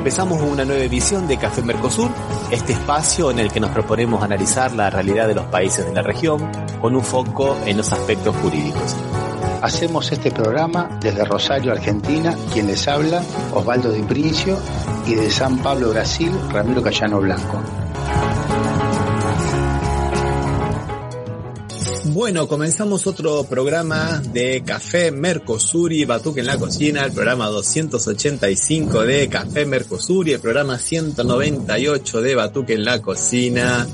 Empezamos una nueva edición de Café Mercosur, este espacio en el que nos proponemos analizar la realidad de los países de la región con un foco en los aspectos jurídicos. Hacemos este programa desde Rosario, Argentina, quien les habla, Osvaldo Di Princio, y de San Pablo, Brasil, Ramiro Cayano Blanco. Bueno, comenzamos otro programa de Café Mercosur y Batuque en la cocina, el programa 285 de Café Mercosur y el programa 198 de Batuque en la cocina.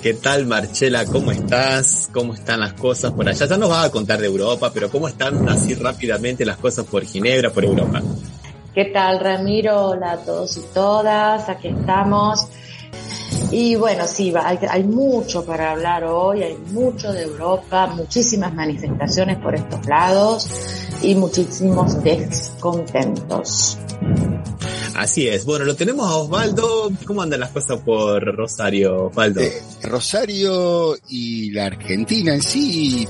¿Qué tal Marchela? ¿Cómo estás? ¿Cómo están las cosas por allá? Ya nos vas a contar de Europa, pero ¿cómo están así rápidamente las cosas por Ginebra, por Europa? ¿Qué tal Ramiro? Hola a todos y todas, aquí estamos. Y bueno, sí, hay, hay, mucho para hablar hoy, hay mucho de Europa, muchísimas manifestaciones por estos lados y muchísimos descontentos. Así es. Bueno, lo tenemos a Osvaldo. ¿Cómo andan las cosas por Rosario, Osvaldo? Eh, Rosario y la Argentina en sí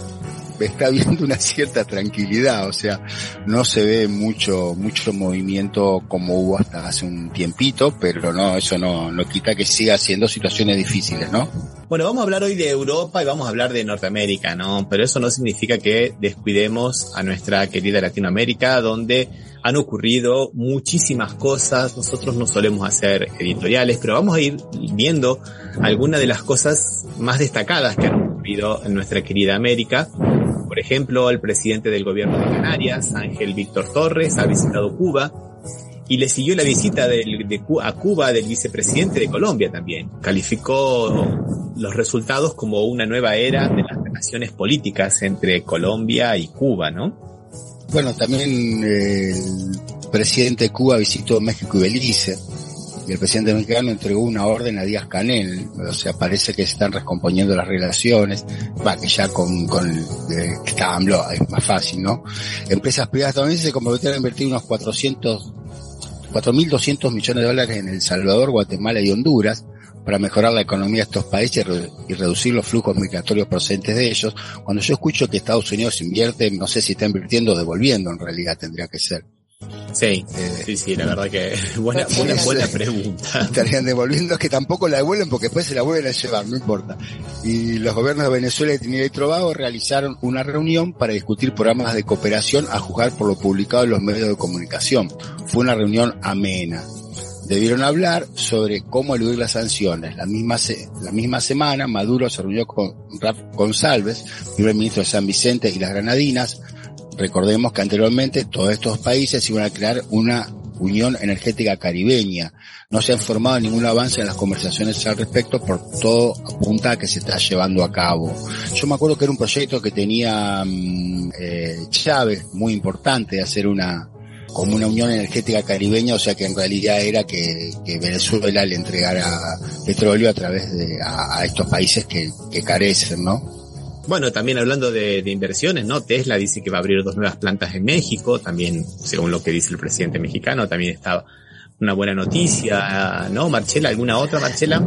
está viendo una cierta tranquilidad, o sea, no se ve mucho, mucho movimiento como hubo hasta hace un tiempito, pero no, eso no, no quita que siga siendo situaciones difíciles, ¿no? Bueno, vamos a hablar hoy de Europa y vamos a hablar de Norteamérica, ¿no? Pero eso no significa que descuidemos a nuestra querida Latinoamérica, donde han ocurrido muchísimas cosas. Nosotros no solemos hacer editoriales, pero vamos a ir viendo algunas de las cosas más destacadas que han ocurrido en nuestra querida América. Por ejemplo, el presidente del gobierno de Canarias, Ángel Víctor Torres, ha visitado Cuba y le siguió la visita de, a Cuba del vicepresidente de Colombia también. Calificó los resultados como una nueva era de las relaciones políticas entre Colombia y Cuba, ¿no? Bueno, también el presidente de Cuba visitó México y Belice y el presidente mexicano entregó una orden a Díaz Canel, o sea, parece que se están recomponiendo las relaciones, va, que ya con, con eh, está es más fácil, ¿no? Empresas privadas también se comprometieron a invertir unos 400, 4.200 millones de dólares en El Salvador, Guatemala y Honduras, para mejorar la economía de estos países y reducir los flujos migratorios procedentes de ellos. Cuando yo escucho que Estados Unidos invierte, no sé si está invirtiendo o devolviendo, en realidad tendría que ser. Sí, eh, sí, sí, la verdad que buena, buena, buena pregunta. Estarían devolviendo, es que tampoco la devuelven porque después se la vuelven a llevar, no importa. Y los gobiernos de Venezuela y Trinidad y Tobago realizaron una reunión para discutir programas de cooperación a juzgar por lo publicado en los medios de comunicación. Fue una reunión amena debieron hablar sobre cómo eludir las sanciones. La misma, la misma semana, Maduro se reunió con Raf González, primer ministro de San Vicente y las Granadinas. Recordemos que anteriormente todos estos países iban a crear una Unión Energética Caribeña. No se ha informado ningún avance en las conversaciones al respecto, por todo apunta a que se está llevando a cabo. Yo me acuerdo que era un proyecto que tenía mm, eh, Chávez, muy importante, de hacer una, como una unión energética caribeña, o sea que en realidad era que, Venezuela le entregara petróleo a través de a, estos países que, carecen, ¿no? Bueno, también hablando de, inversiones, ¿no? Tesla dice que va a abrir dos nuevas plantas en México, también, según lo que dice el presidente mexicano, también está una buena noticia, ¿no? Marchela, ¿alguna otra, Marchela?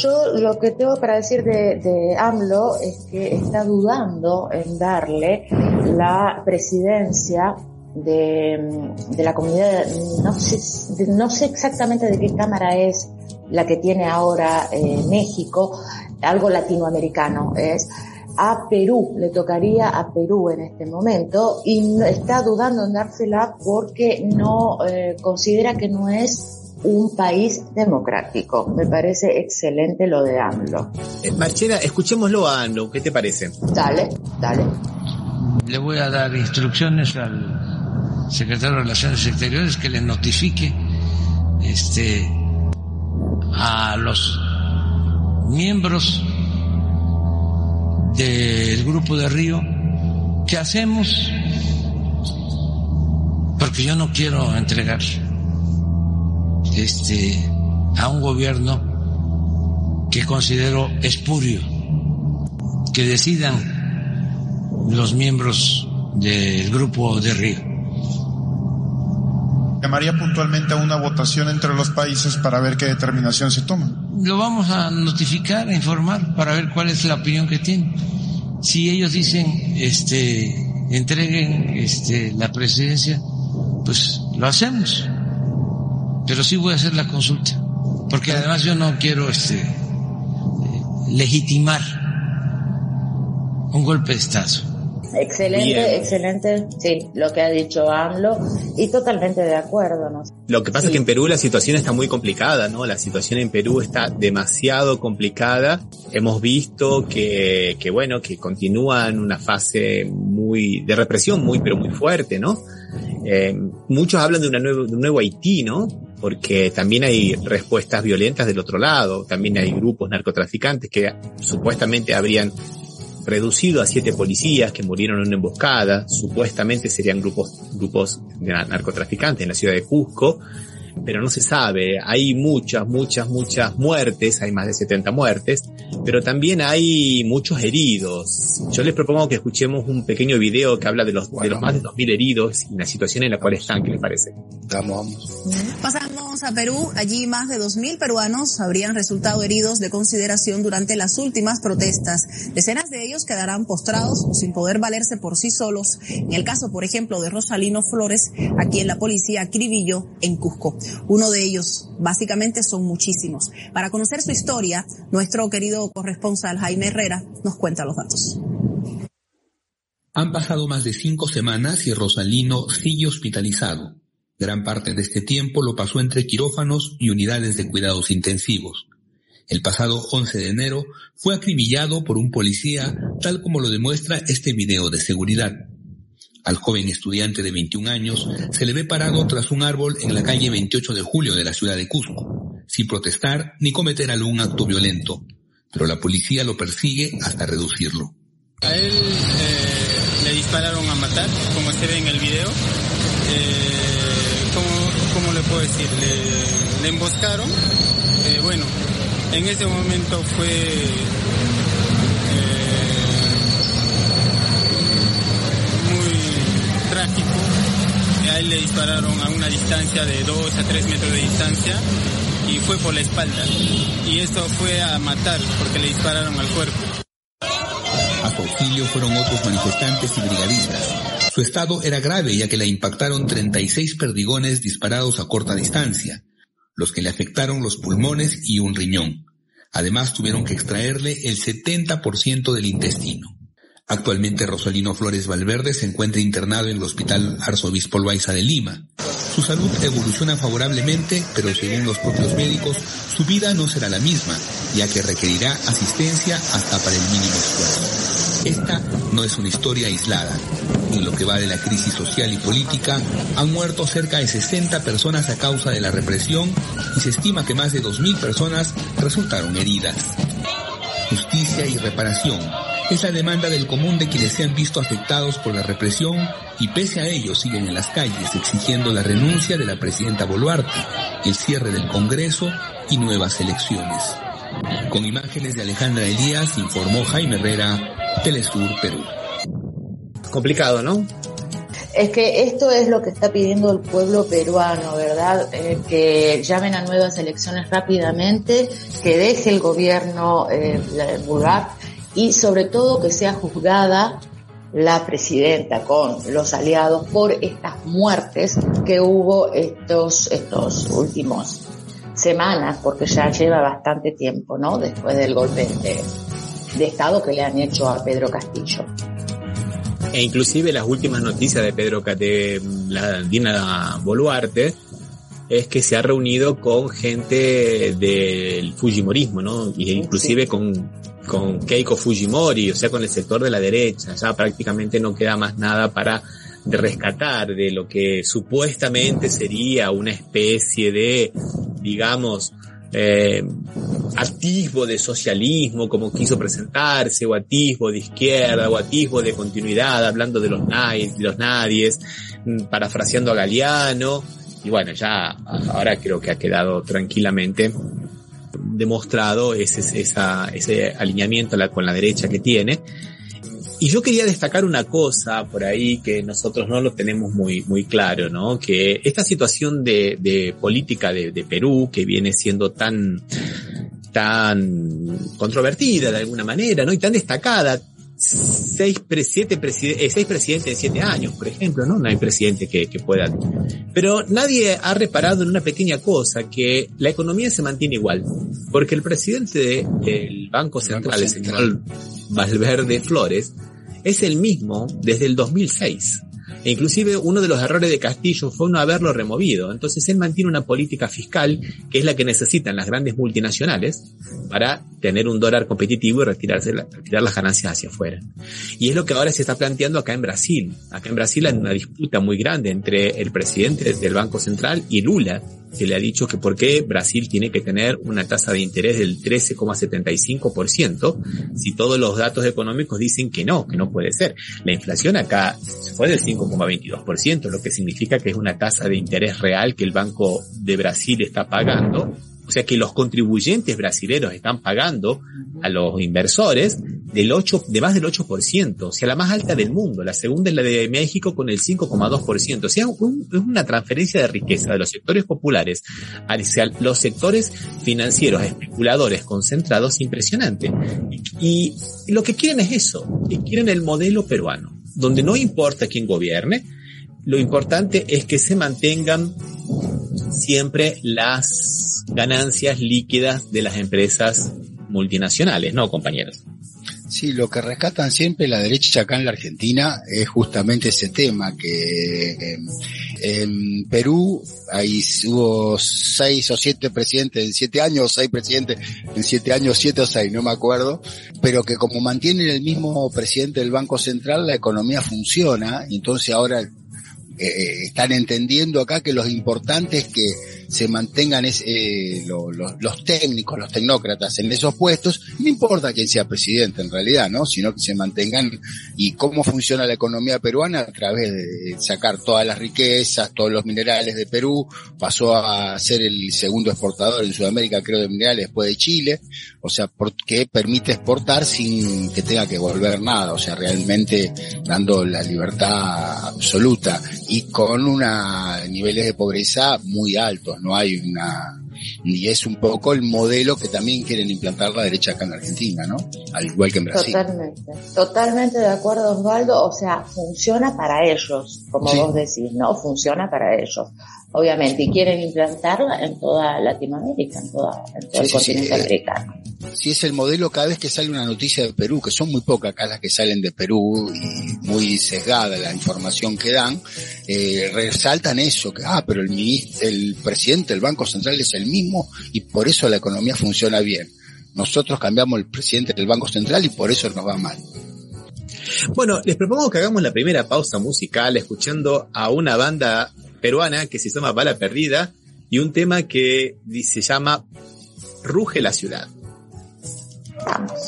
Yo lo que tengo para decir de, de AMLO es que está dudando en darle la presidencia de, de la comunidad, no sé, no sé exactamente de qué cámara es la que tiene ahora eh, México, algo latinoamericano es, a Perú, le tocaría a Perú en este momento y está dudando en dársela porque no eh, considera que no es un país democrático. Me parece excelente lo de AMLO. Eh, Marchena, escuchémoslo a AMLO, ¿qué te parece? Dale, dale. Le voy a dar instrucciones al secretario de Relaciones Exteriores que le notifique este, a los miembros del grupo de Río qué hacemos porque yo no quiero entregar este a un gobierno que considero espurio, que decidan los miembros del grupo de Río llamaría puntualmente a una votación entre los países para ver qué determinación se toma. Lo vamos a notificar, a informar, para ver cuál es la opinión que tienen. Si ellos dicen, este, entreguen, este, la presidencia, pues lo hacemos. Pero sí voy a hacer la consulta, porque además yo no quiero, este, legitimar un golpe de Estado. Excelente, excelente, sí, lo que ha dicho AMLO y totalmente de acuerdo. ¿no? Lo que pasa es que en Perú la situación está muy complicada, ¿no? La situación en Perú está demasiado complicada. Hemos visto que, que bueno, que continúa en una fase muy de represión muy, pero muy fuerte, ¿no? Eh, muchos hablan de, una nuevo, de un nuevo Haití, ¿no? Porque también hay respuestas violentas del otro lado, también hay grupos narcotraficantes que supuestamente habrían reducido a siete policías que murieron en una emboscada, supuestamente serían grupos, grupos de narcotraficantes en la ciudad de Cusco, pero no se sabe. Hay muchas, muchas, muchas muertes, hay más de 70 muertes, pero también hay muchos heridos. Yo les propongo que escuchemos un pequeño video que habla de los, de los más de 2.000 heridos y la situación en la cual están, ¿qué les parece? Vamos, vamos. Pasamos a Perú. Allí más de 2.000 peruanos habrían resultado heridos de consideración durante las últimas protestas. Decenas de ellos quedarán postrados sin poder valerse por sí solos. En el caso, por ejemplo, de Rosalino Flores, a quien la policía acribilló en Cusco. Uno de ellos, básicamente son muchísimos. Para conocer su historia, nuestro querido corresponsal Jaime Herrera nos cuenta los datos. Han pasado más de cinco semanas y Rosalino sigue hospitalizado. Gran parte de este tiempo lo pasó entre quirófanos y unidades de cuidados intensivos. El pasado 11 de enero fue acribillado por un policía, tal como lo demuestra este video de seguridad. Al joven estudiante de 21 años se le ve parado tras un árbol en la calle 28 de julio de la ciudad de Cusco, sin protestar ni cometer algún acto violento, pero la policía lo persigue hasta reducirlo. A él eh, le dispararon a matar, como se ve en el video. Eh, ¿cómo, le puedo decir? Le, emboscaron. Eh, bueno, en ese momento fue A él le dispararon a una distancia de 2 a 3 metros de distancia y fue por la espalda. Y eso fue a matar porque le dispararon al cuerpo. A su fueron otros manifestantes y brigadistas. Su estado era grave ya que le impactaron 36 perdigones disparados a corta distancia, los que le afectaron los pulmones y un riñón. Además tuvieron que extraerle el 70% del intestino. Actualmente Rosalino Flores Valverde se encuentra internado en el Hospital Arzobispo Loaiza de Lima. Su salud evoluciona favorablemente, pero según los propios médicos, su vida no será la misma, ya que requerirá asistencia hasta para el mínimo esfuerzo. Esta no es una historia aislada. En lo que va de la crisis social y política, han muerto cerca de 60 personas a causa de la represión y se estima que más de 2.000 personas resultaron heridas. Justicia y reparación es la demanda del común de quienes se han visto afectados por la represión y pese a ello siguen en las calles exigiendo la renuncia de la presidenta Boluarte, el cierre del Congreso y nuevas elecciones. Con imágenes de Alejandra Elías informó Jaime Herrera, Telesur, Perú. Complicado, ¿no? Es que esto es lo que está pidiendo el pueblo peruano, ¿verdad? Eh, que llamen a nuevas elecciones rápidamente, que deje el gobierno eh, y sobre todo que sea juzgada la presidenta con los aliados por estas muertes que hubo estos, estos últimos semanas, porque ya lleva bastante tiempo, ¿no? Después del golpe de, de Estado que le han hecho a Pedro Castillo. E inclusive las últimas noticias de Pedro de la Dina Boluarte es que se ha reunido con gente del Fujimorismo, ¿no? Y inclusive con con Keiko Fujimori, o sea, con el sector de la derecha. Ya prácticamente no queda más nada para rescatar de lo que supuestamente sería una especie de, digamos, eh, atisbo de socialismo como quiso presentarse, o atisbo de izquierda, o atisbo de continuidad, hablando de los, nadie, de los nadies, mm, parafraseando a Galeano, y bueno, ya ahora creo que ha quedado tranquilamente demostrado ese, esa, ese alineamiento con la derecha que tiene. Y yo quería destacar una cosa por ahí que nosotros no lo tenemos muy, muy claro, ¿no? Que esta situación de, política de Perú, que viene siendo tan, tan controvertida de alguna manera, ¿no? Y tan destacada, seis, siete eh, seis presidentes en siete años, por ejemplo, ¿no? No hay presidente que, que pueda. Pero nadie ha reparado en una pequeña cosa, que la economía se mantiene igual. Porque el presidente del Banco Central, el señor Valverde Flores, es el mismo desde el 2006. E inclusive uno de los errores de Castillo fue no haberlo removido. Entonces él mantiene una política fiscal que es la que necesitan las grandes multinacionales para tener un dólar competitivo y retirar las ganancias hacia afuera. Y es lo que ahora se está planteando acá en Brasil. Acá en Brasil hay una disputa muy grande entre el presidente del Banco Central y Lula, que le ha dicho que por qué Brasil tiene que tener una tasa de interés del 13,75% si todos los datos económicos dicen que no, que no puede ser. La inflación acá fue del 5,22%, lo que significa que es una tasa de interés real que el Banco de Brasil está pagando o sea que los contribuyentes brasileños están pagando a los inversores del 8, de más del 8%, o sea, la más alta del mundo. La segunda es la de México con el 5,2%. O sea, es una transferencia de riqueza de los sectores populares hacia los sectores financieros, especuladores, concentrados, impresionante. Y, lo que quieren es eso, quieren el modelo peruano, donde no importa quién gobierne, lo importante es que se mantengan siempre las ganancias líquidas de las empresas multinacionales, ¿no, compañeros? Sí, lo que rescatan siempre la derecha acá en la Argentina es justamente ese tema, que en, Perú hay, hubo seis o siete presidentes en siete años, seis presidentes en siete años, siete o seis, no me acuerdo, pero que como mantienen el mismo presidente del Banco Central, la economía funciona, entonces ahora eh, están entendiendo acá que lo importante es que se mantengan eh, los técnicos, los tecnócratas en esos puestos, no importa quién sea presidente en realidad, ¿no? Sino que se mantengan y cómo funciona la economía peruana a través de sacar todas las riquezas, todos los minerales de Perú, pasó a ser el segundo exportador en Sudamérica, creo, de minerales después de Chile, o sea, porque permite exportar sin que tenga que volver nada, o sea, realmente dando la libertad absoluta y con una niveles de pobreza muy altos, hay una y es un poco el modelo que también quieren implantar la derecha acá en Argentina, ¿no? Al igual que en Brasil. Totalmente, totalmente de acuerdo Osvaldo, o sea, funciona para ellos, como vos decís, ¿no? Funciona para ellos obviamente, y quieren implantarla en toda Latinoamérica, en, toda, en todo el continente eh, americano. Sí, es el modelo cada vez que sale una noticia de Perú, que son muy pocas acá las que salen de Perú y muy sesgada la información que dan, eh, resaltan eso, que, ah, pero el, ministro, el presidente del Banco Central es el mismo y por eso la economía funciona bien. Nosotros cambiamos el presidente del Banco Central y por eso nos va mal. Bueno, les propongo que hagamos la primera pausa musical escuchando a una banda peruana que se llama Bala Perdida y un tema que se llama Ruge la ciudad. Vamos.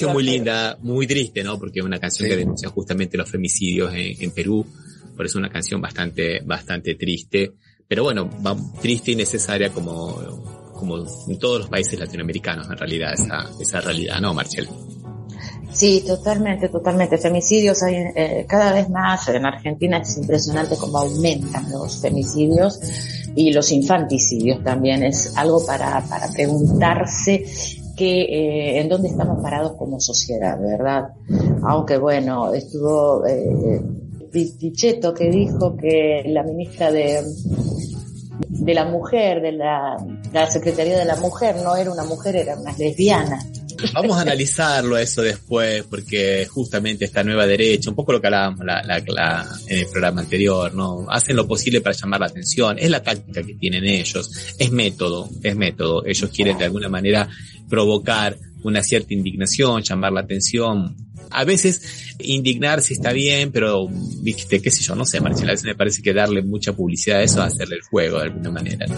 Canción muy linda, muy triste, ¿no? Porque es una canción Sí. que denuncia justamente los femicidios en, en Perú. Por eso es una canción bastante, bastante triste. Pero bueno, va- triste y necesaria como, como en todos los países latinoamericanos, en realidad, esa, esa realidad, ¿no, Marcel? Sí, totalmente, totalmente. Femicidios hay eh, cada vez más. En Argentina es impresionante cómo aumentan los femicidios y los infanticidios también. Es algo para, para preguntarse que, eh, en dónde estamos parados como sociedad, ¿verdad? Aunque bueno, estuvo eh, Pi- Pichetto que dijo que la ministra de, de la mujer, de la, la Secretaría de la Mujer, no era una mujer, era una lesbiana. Vamos a analizarlo eso después, porque justamente esta nueva derecha, un poco lo que hablábamos la- la- en el programa anterior, ¿no? Hacen lo posible para llamar la atención. Es la táctica que tienen ellos. Es método, es método. Ellos quieren de alguna manera provocar una cierta indignación, llamar la atención. A veces indignarse está bien, pero, viste, qué sé yo, no sé, Marcela, a veces me parece que darle mucha publicidad a eso es hacerle el juego de alguna manera. ¿no?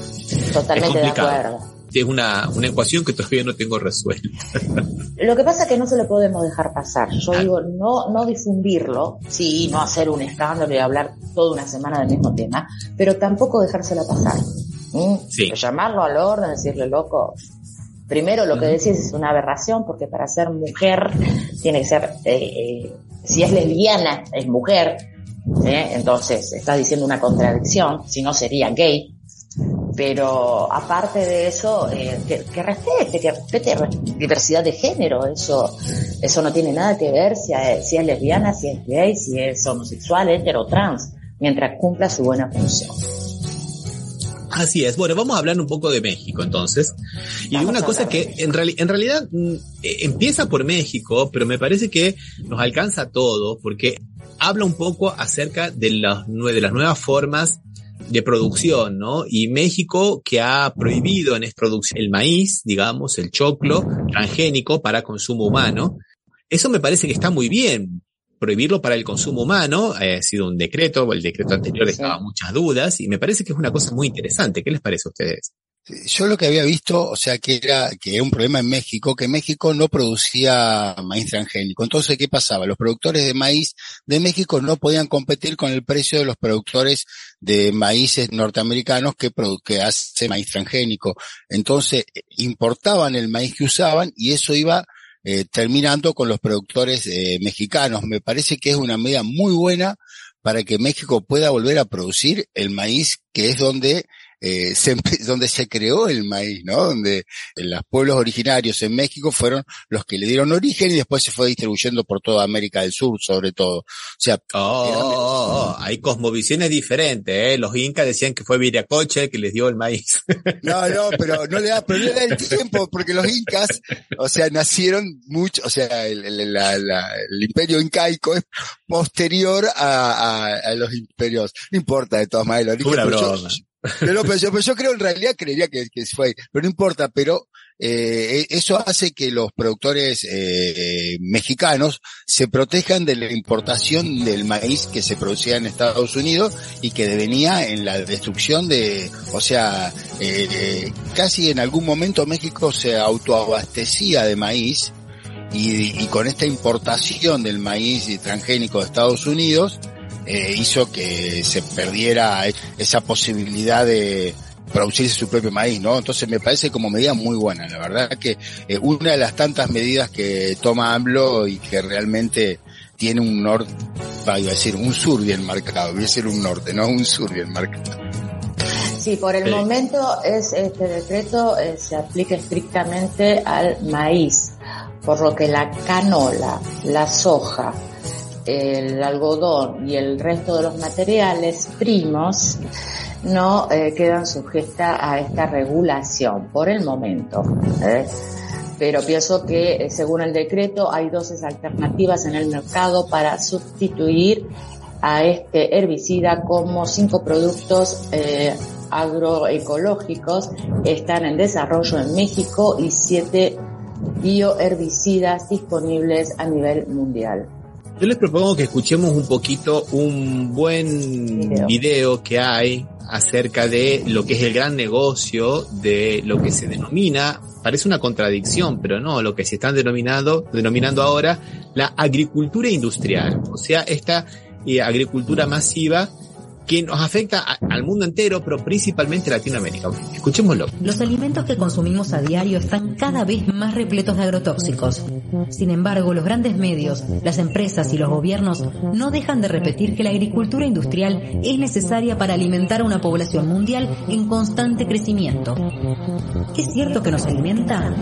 Totalmente de complicado. acuerdo. Es una, una ecuación que todavía no tengo resuelta. Lo que pasa es que no se lo podemos dejar pasar. Yo digo, no, no difundirlo, sí, no hacer un escándalo y hablar toda una semana del mismo tema, pero tampoco dejársela pasar. ¿Mm? Sí. Llamarlo al orden, decirle, loco, primero lo que decís es una aberración, porque para ser mujer tiene que ser, eh, eh, si es lesbiana, es mujer, ¿eh? entonces estás diciendo una contradicción, si no sería gay, pero aparte de eso, que, que respete, que respete diversidad de género, eso, eso no tiene nada que ver si es, si es lesbiana, si es gay, si es homosexual, hetero, trans, mientras cumpla su buena función. Así es. Bueno, vamos a hablar un poco de México entonces. Y de una cosa que en, reali- en realidad mm, eh, empieza por México, pero me parece que nos alcanza a todos porque habla un poco acerca de las, de las nuevas formas de producción, ¿no? Y México que ha prohibido en esta producción el maíz, digamos, el choclo transgénico para consumo humano. Eso me parece que está muy bien. Prohibirlo para el consumo humano eh, ha sido un decreto, el decreto anterior dejaba muchas dudas y me parece que es una cosa muy interesante. ¿Qué les parece a ustedes? Yo lo que había visto, o sea, que era, que era un problema en México, que México no producía maíz transgénico. Entonces, ¿qué pasaba? Los productores de maíz de México no podían competir con el precio de los productores de maíces norteamericanos que, que hacen maíz transgénico. Entonces, eh, importaban el maíz que usaban y eso iba eh, terminando con los productores eh, mexicanos. Me parece que es una medida muy buena para que México pueda volver a producir el maíz que es donde eh, se, donde se creó el maíz, ¿no? Donde los pueblos originarios en México fueron los que le dieron origen y después se fue distribuyendo por toda América del Sur, sobre todo. O sea, Oh, oh, oh, oh, hay cosmovisiones diferentes, ¿eh? Los incas decían que fue Viracocha el que les dio el maíz. no, no, pero no le da, pero le da el tiempo, porque los incas, o sea, nacieron mucho, o sea, el, el- la- la- el imperio incaico es posterior a, a- a los imperios. No importa de todas maneras. el origen, pero. Pero, yo, pero yo creo, en realidad creería que, que fue, pero no importa, pero eh, eso hace que los productores eh, mexicanos se protejan de la importación del maíz que se producía en Estados Unidos y que venía en la destrucción de, o sea, eh, eh, casi en algún momento México se autoabastecía de maíz y, y con esta importación del maíz transgénico de Estados Unidos, eh, hizo que se perdiera esa posibilidad de producirse su propio maíz, ¿no? Entonces me parece como medida muy buena, la verdad que eh, una de las tantas medidas que toma AMLO y que realmente tiene un norte, iba a decir, un sur bien marcado, voy a decir un norte, no un sur bien marcado. Sí, por el Sí. momento es este decreto eh, se aplica estrictamente al maíz, por lo que la canola, la soja, el algodón y el resto de los materiales primos no eh, quedan sujetas a esta regulación por el momento. ¿eh? Pero pienso que eh, según el decreto hay dosis alternativas en el mercado para sustituir a este herbicida como cinco productos eh, agroecológicos están en desarrollo en México y siete bioherbicidas disponibles a nivel mundial. Yo les propongo que escuchemos un poquito un buen Video. video que hay acerca de lo que es el gran negocio de lo que se denomina, parece una contradicción, pero no, lo que se están denominando, denominando ahora la agricultura industrial, o sea, esta eh, agricultura masiva que nos afecta al mundo entero, pero principalmente Latinoamérica. Escuchémoslo. Los alimentos que consumimos a diario están cada vez más repletos de agrotóxicos. Sin embargo, los grandes medios, las empresas y los gobiernos no dejan de repetir que la agricultura industrial es necesaria para alimentar a una población mundial en constante crecimiento. ¿Es cierto que nos alimenta?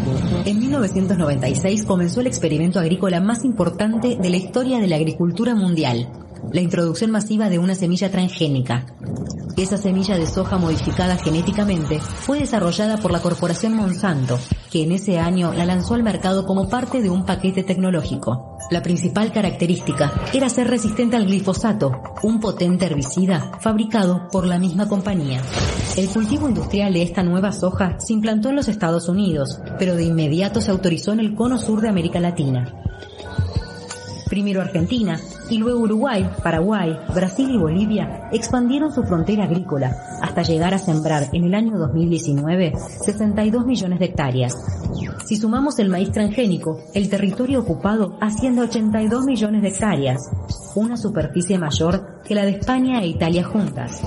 En 1996 comenzó el experimento agrícola más importante de la historia de la agricultura mundial la introducción masiva de una semilla transgénica. Esa semilla de soja modificada genéticamente fue desarrollada por la corporación Monsanto, que en ese año la lanzó al mercado como parte de un paquete tecnológico. La principal característica era ser resistente al glifosato, un potente herbicida fabricado por la misma compañía. El cultivo industrial de esta nueva soja se implantó en los Estados Unidos, pero de inmediato se autorizó en el cono sur de América Latina primero Argentina y luego Uruguay, Paraguay, Brasil y Bolivia expandieron su frontera agrícola hasta llegar a sembrar en el año 2019 62 millones de hectáreas. Si sumamos el maíz transgénico, el territorio ocupado asciende a 82 millones de hectáreas, una superficie mayor que la de España e Italia juntas.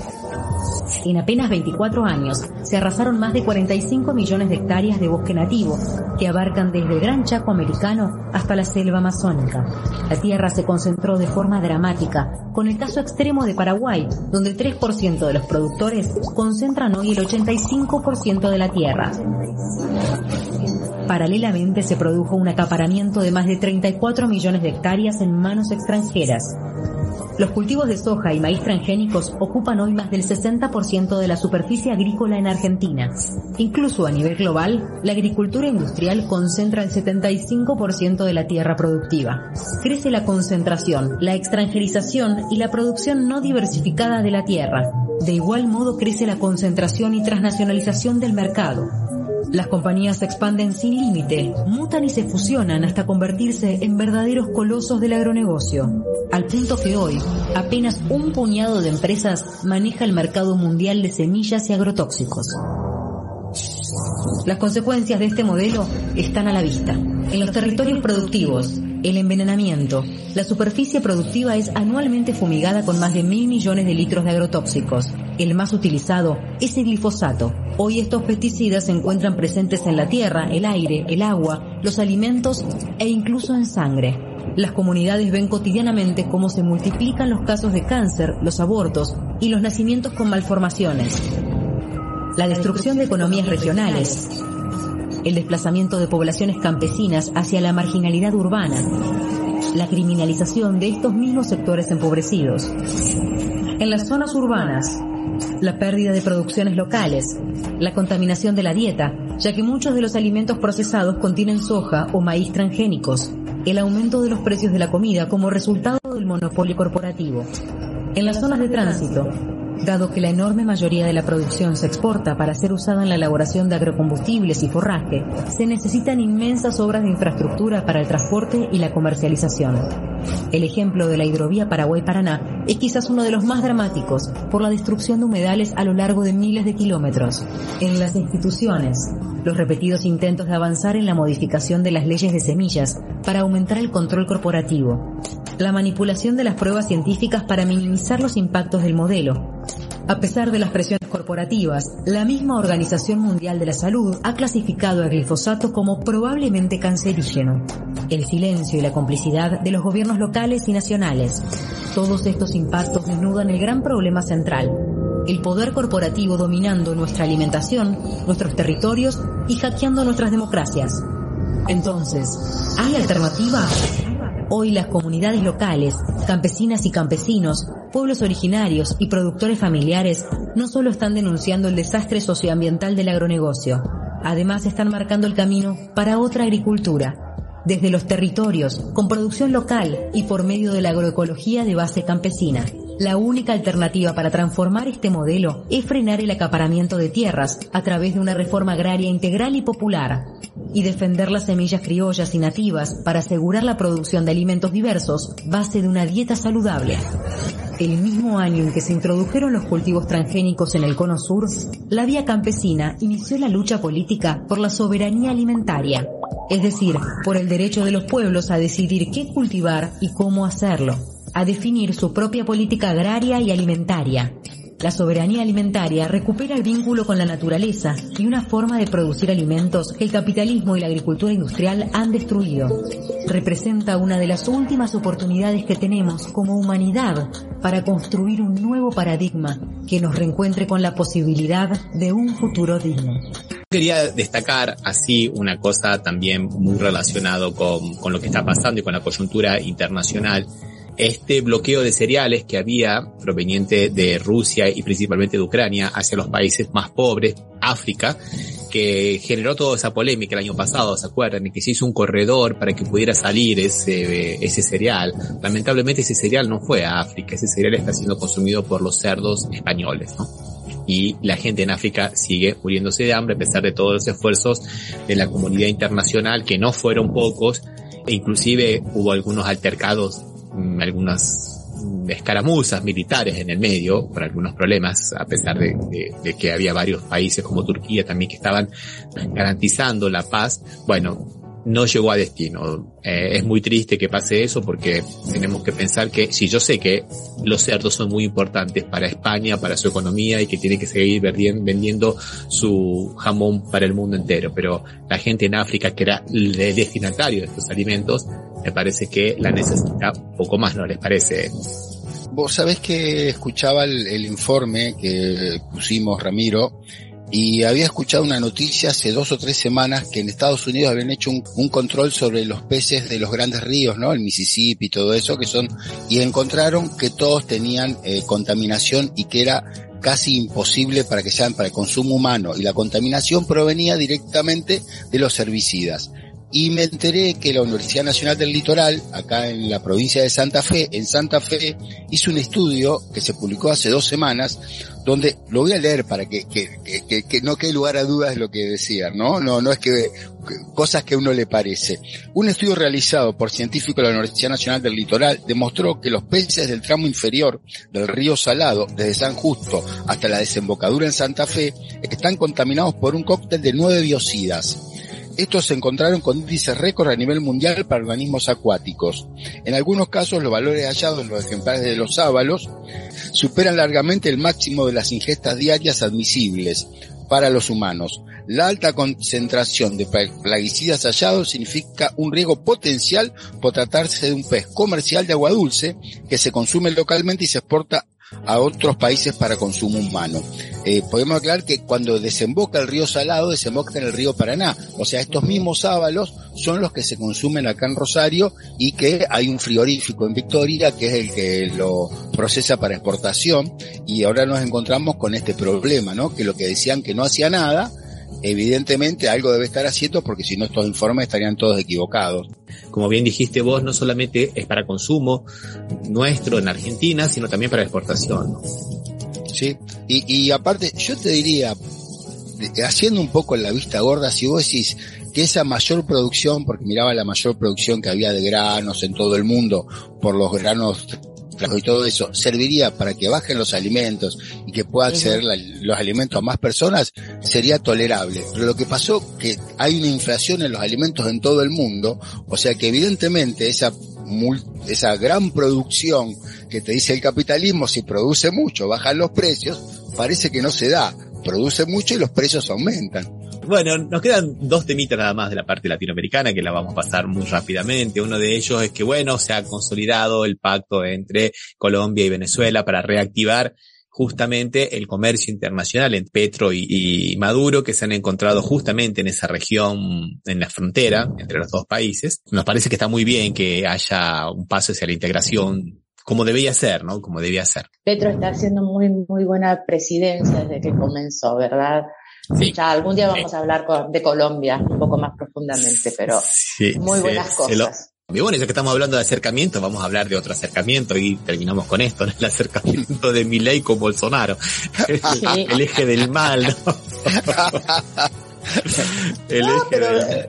En apenas 24 años se arrasaron más de 45 millones de hectáreas de bosque nativo, que abarcan desde el Gran Chaco americano hasta la selva amazónica. La tierra se concentró de forma dramática, con el caso extremo de Paraguay, donde el 3% de los productores concentran hoy el 85% de la tierra. Paralelamente se produjo un acaparamiento de más de 34 millones de hectáreas en manos extranjeras, los cultivos de soja y maíz transgénicos ocupan hoy más del 60% de la superficie agrícola en Argentina. Incluso a nivel global, la agricultura industrial concentra el 75% de la tierra productiva. Crece la concentración, la extranjerización y la producción no diversificada de la tierra. De igual modo crece la concentración y transnacionalización del mercado. Las compañías se expanden sin límite, mutan y se fusionan hasta convertirse en verdaderos colosos del agronegocio, al punto que hoy apenas un puñado de empresas maneja el mercado mundial de semillas y agrotóxicos. Las consecuencias de este modelo están a la vista. En los territorios productivos, el envenenamiento. La superficie productiva es anualmente fumigada con más de mil millones de litros de agrotóxicos. El más utilizado es el glifosato. Hoy estos pesticidas se encuentran presentes en la tierra, el aire, el agua, los alimentos e incluso en sangre. Las comunidades ven cotidianamente cómo se multiplican los casos de cáncer, los abortos y los nacimientos con malformaciones. La destrucción de economías regionales, el desplazamiento de poblaciones campesinas hacia la marginalidad urbana, la criminalización de estos mismos sectores empobrecidos. En las zonas urbanas, la pérdida de producciones locales, la contaminación de la dieta, ya que muchos de los alimentos procesados contienen soja o maíz transgénicos, el aumento de los precios de la comida como resultado del monopolio corporativo. En las zonas de tránsito, Dado que la enorme mayoría de la producción se exporta para ser usada en la elaboración de agrocombustibles y forraje, se necesitan inmensas obras de infraestructura para el transporte y la comercialización. El ejemplo de la hidrovía Paraguay-Paraná es quizás uno de los más dramáticos por la destrucción de humedales a lo largo de miles de kilómetros. En las instituciones, los repetidos intentos de avanzar en la modificación de las leyes de semillas para aumentar el control corporativo, la manipulación de las pruebas científicas para minimizar los impactos del modelo. A pesar de las presiones corporativas, la misma Organización Mundial de la Salud ha clasificado el glifosato como probablemente cancerígeno. El silencio y la complicidad de los gobiernos locales y nacionales. Todos estos impactos desnudan el gran problema central, el poder corporativo dominando nuestra alimentación, nuestros territorios y hackeando nuestras democracias. Entonces, ¿hay alternativa? Hoy las comunidades locales, campesinas y campesinos, pueblos originarios y productores familiares no solo están denunciando el desastre socioambiental del agronegocio, además están marcando el camino para otra agricultura, desde los territorios, con producción local y por medio de la agroecología de base campesina. La única alternativa para transformar este modelo es frenar el acaparamiento de tierras a través de una reforma agraria integral y popular y defender las semillas criollas y nativas para asegurar la producción de alimentos diversos base de una dieta saludable. el mismo año en que se introdujeron los cultivos transgénicos en el cono sur, la vía campesina inició la lucha política por la soberanía alimentaria, es decir, por el derecho de los pueblos a decidir qué cultivar y cómo hacerlo, a definir su propia política agraria y alimentaria, la soberanía alimentaria recupera el vínculo con la naturaleza y una forma de producir alimentos que el capitalismo y la agricultura industrial han destruido. Representa una de las últimas oportunidades que tenemos como humanidad para construir un nuevo paradigma que nos reencuentre con la posibilidad de un futuro digno. Quería destacar así una cosa también muy relacionado con, con lo que está pasando y con la coyuntura internacional este bloqueo de cereales que había proveniente de Rusia y principalmente de Ucrania hacia los países más pobres, África, que generó toda esa polémica el año pasado, ¿se acuerdan? Que se hizo un corredor para que pudiera salir ese, ese cereal. Lamentablemente ese cereal no fue a África, ese cereal está siendo consumido por los cerdos españoles, ¿no? Y la gente en África sigue muriéndose de hambre a pesar de todos los esfuerzos de la comunidad internacional, que no fueron pocos, e inclusive hubo algunos altercados algunas escaramuzas militares en el medio por algunos problemas, a pesar de, que había varios países como Turquía también que estaban garantizando la paz. Bueno, no llegó a destino. Eh, es muy triste que pase eso porque tenemos que pensar que, si yo sé que los cerdos son muy importantes para España, para su economía y que tiene que seguir vendiendo su jamón para el mundo entero, pero la gente en África que era el destinatario de estos alimentos, me parece que la necesita poco más, ¿no les parece? Vos sabés que escuchaba el informe que pusimos, Ramiro, y había escuchado una noticia hace dos o tres semanas que en Estados Unidos habían hecho un, control sobre los peces de los grandes ríos, ¿no? El Mississippi y todo eso, que son, y encontraron que todos tenían eh, contaminación y que era casi imposible para que sean para el consumo humano y la contaminación provenía directamente de los herbicidas y me enteré que la Universidad Nacional del Litoral, acá en la provincia de Santa Fe, en Santa Fe, hizo un estudio que se publicó hace dos semanas, donde lo voy a leer para que, que, que, no quede lugar a dudas de lo que decía, ¿no? No, no es que, cosas que a uno le parece. Un estudio realizado por científicos de la Universidad Nacional del Litoral demostró que los peces del tramo inferior del río Salado, desde San Justo hasta la desembocadura en Santa Fe, están contaminados por un cóctel de nueve biocidas estos se encontraron con índices récord a nivel mundial para organismos acuáticos. En algunos casos, los valores hallados en los ejemplares de los sábalos superan largamente el máximo de las ingestas diarias admisibles para los humanos. La alta concentración de plaguicidas hallados significa un riesgo potencial por tratarse de un pez comercial de agua dulce que se consume localmente y se exporta a otros países para consumo humano. Eh, podemos aclarar que cuando desemboca el río Salado, desemboca en el río Paraná. O sea, estos mismos sábalos son los que se consumen acá en Rosario y que hay un frigorífico en Victoria que es el que lo procesa para exportación y ahora nos encontramos con este problema, ¿no? Que lo que decían que no hacía nada, evidentemente algo debe estar haciendo porque si no estos informes estarían todos equivocados. Como bien dijiste vos, no solamente es para consumo nuestro en Argentina, sino también para exportación. Sí, y, y aparte yo te diría, haciendo un poco la vista gorda, si vos decís que esa mayor producción, porque miraba la mayor producción que había de granos en todo el mundo por los granos y todo eso serviría para que bajen los alimentos y que pueda acceder los alimentos a más personas, sería tolerable. Pero lo que pasó que hay una inflación en los alimentos en todo el mundo, o sea que evidentemente esa esa gran producción que te dice el capitalismo, si produce mucho, bajan los precios, parece que no se da. Produce mucho y los precios aumentan. Bueno, nos quedan dos temitas nada más de la parte latinoamericana que la vamos a pasar muy rápidamente. Uno de ellos es que, bueno, se ha consolidado el pacto entre Colombia y Venezuela para reactivar justamente el comercio internacional entre Petro y, Maduro, que se han encontrado justamente en esa región, en la frontera entre los dos países. Nos parece que está muy bien que haya un paso hacia la integración como debía ser, ¿no? Como debía ser. Petro está haciendo muy, muy buena presidencia desde que comenzó, ¿verdad? Ya algún día vamos a hablar de Colombia un poco más profundamente, pero muy buenas cosas. Y bueno, ya que estamos hablando de acercamiento, vamos a hablar de otro acercamiento y terminamos con esto, el acercamiento de Milei con Bolsonaro, el, eje del mal, ¿no? el eje pero, eh,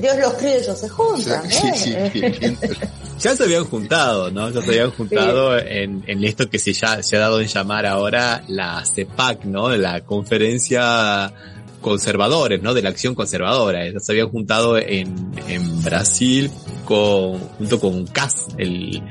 Dios los críe, ellos se juntan, ¿eh? ya se habían juntado, ¿no? Ya se habían juntado en, en esto que se, ya, se ha dado en llamar ahora la CEPAC, ¿no? La conferencia conservadores, ¿no? De la acción conservadora. Ya se habían juntado en, en Brasil con, junto con CAS, el,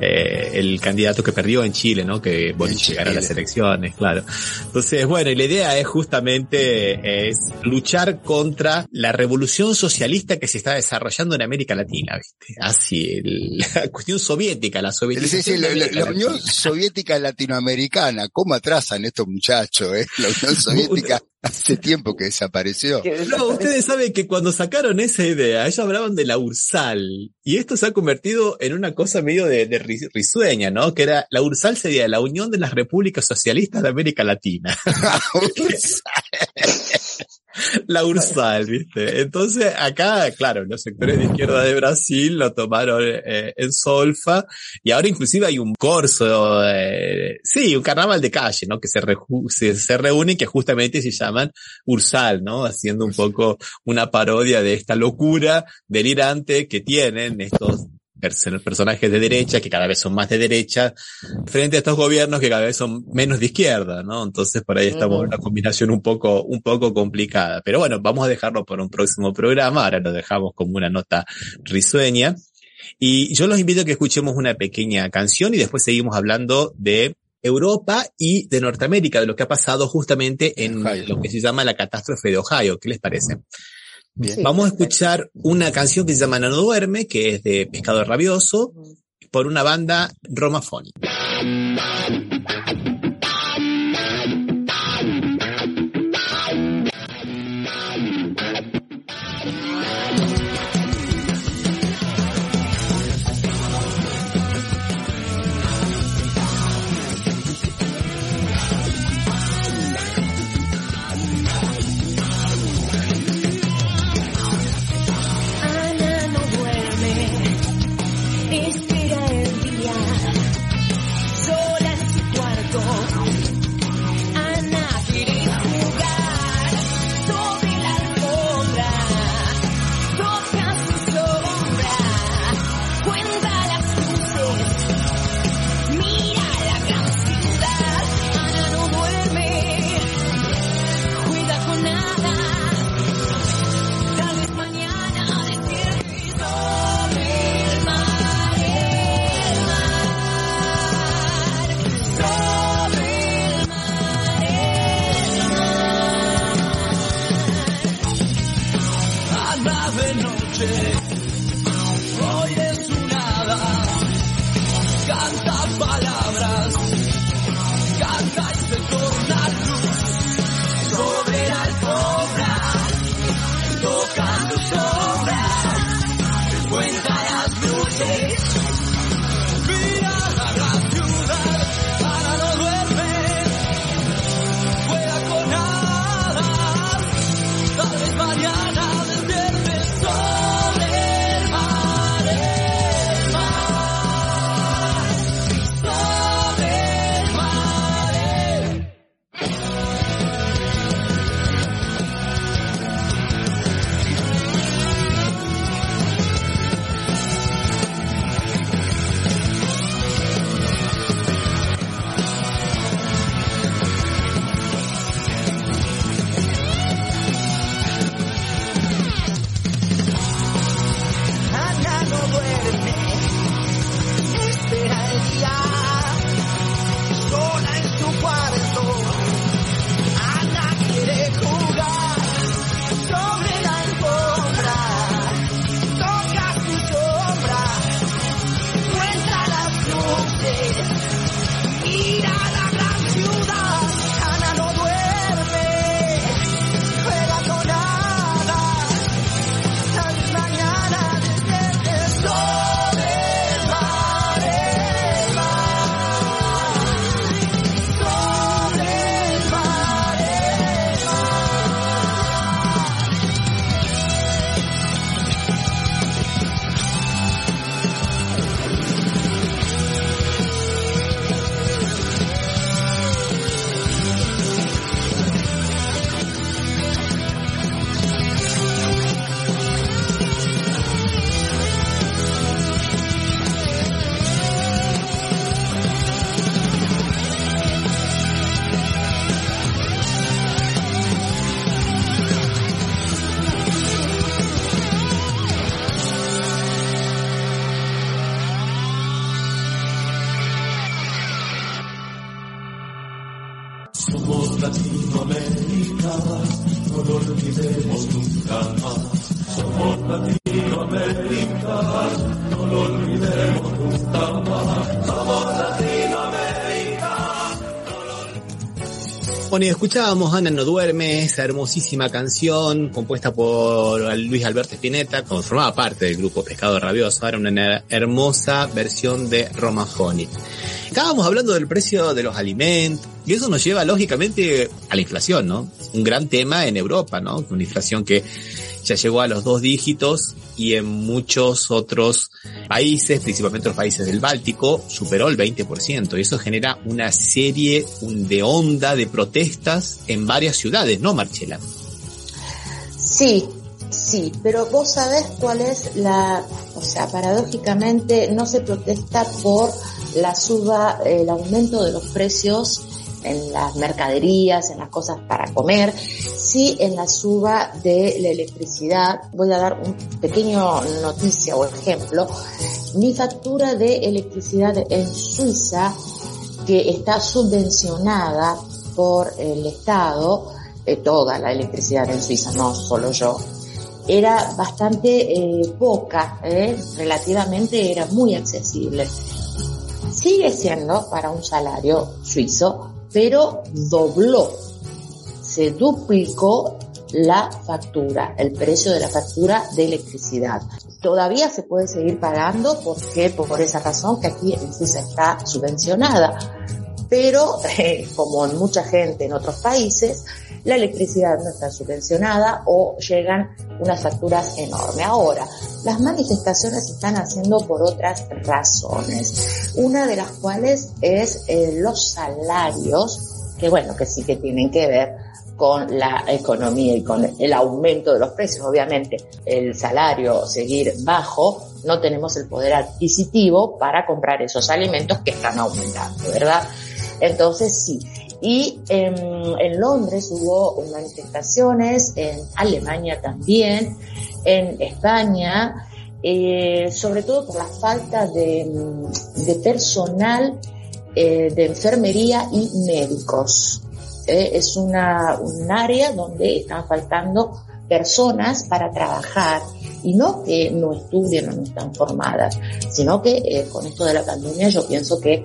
eh, el candidato que perdió en Chile, ¿no? Que Boric llegara a las elecciones, claro. Entonces, bueno, y la idea es justamente es luchar contra la revolución socialista que se está desarrollando en América Latina, ¿viste? Así, el- la cuestión soviética, la Sí, sí, la, Unión. Soviética Latinoamericana, ¿cómo atrasan estos muchachos? Eh? La Unión Soviética hace tiempo que desapareció. No, ustedes saben que cuando sacaron esa idea, ellos hablaban de la URSAL, y esto se ha convertido en una cosa medio de, de ri- risueña, ¿no? Que era, la URSAL sería la Unión de las Repúblicas Socialistas de América Latina. la URSAL, ¿viste? Entonces, acá, claro, los sectores de izquierda de Brasil lo tomaron eh, en solfa, y ahora inclusive hay un corso, eh, sí, un carnaval de calle, ¿no? Que se, se, se reúnen que justamente se llaman Ursal, ¿no? Haciendo un poco una parodia de esta locura delirante que tienen estos pers- personajes de derecha, que cada vez son más de derecha, frente a estos gobiernos que cada vez son menos de izquierda, ¿no? Entonces por ahí estamos en una combinación un poco, un poco complicada. Pero bueno, vamos a dejarlo por un próximo programa, ahora lo dejamos como una nota risueña. Y yo los invito a que escuchemos una pequeña canción y después seguimos hablando de Europa y de Norteamérica, de lo que ha pasado justamente en lo que se llama la catástrofe de Ohio. ¿Qué les parece? Bien. Vamos a escuchar una canción que se llama No Duerme, que es de Pescado Rabioso, por una banda Romafoni. Latinoamérica, no lo olvidemos nunca más. Somos Latinoamérica, no lo olvidemos nunca más. Somos Latinoamérica. Bueno, y escuchábamos Ana no duerme, esa hermosísima canción compuesta por Luis Alberto Spinetta, como formaba parte del grupo Pescado Rabioso, era una hermosa versión de Roma Honey. Estábamos hablando del precio de los alimentos, y eso nos lleva lógicamente a la inflación, ¿no? Un gran tema en Europa, ¿no? Una inflación que ya llegó a los dos dígitos y en muchos otros países, principalmente los países del Báltico, superó el 20%. Y eso genera una serie de onda de protestas en varias ciudades, ¿no, Marchela? Sí, sí, pero vos sabés cuál es la, o sea, paradójicamente no se protesta por la suba, el aumento de los precios en las mercaderías, en las cosas para comer, sí en la suba de la electricidad. Voy a dar un pequeño noticia o ejemplo. Mi factura de electricidad en Suiza, que está subvencionada por el Estado, eh, toda la electricidad en Suiza, no solo yo, era bastante eh, poca, eh, relativamente era muy accesible. Sigue siendo para un salario suizo pero dobló, se duplicó la factura, el precio de la factura de electricidad. Todavía se puede seguir pagando porque por esa razón que aquí en Suiza está subvencionada, pero eh, como en mucha gente en otros países, la electricidad no está subvencionada o llegan unas facturas enormes. Ahora, las manifestaciones se están haciendo por otras razones, una de las cuales es eh, los salarios, que bueno, que sí que tienen que ver con la economía y con el aumento de los precios. Obviamente, el salario seguir bajo, no tenemos el poder adquisitivo para comprar esos alimentos que están aumentando, ¿verdad? Entonces sí. Y en, en Londres hubo manifestaciones, en Alemania también, en España, eh, sobre todo por la falta de, de personal eh, de enfermería y médicos. Eh, es una, un área donde están faltando personas para trabajar y no que no estudien o no están formadas, sino que eh, con esto de la pandemia yo pienso que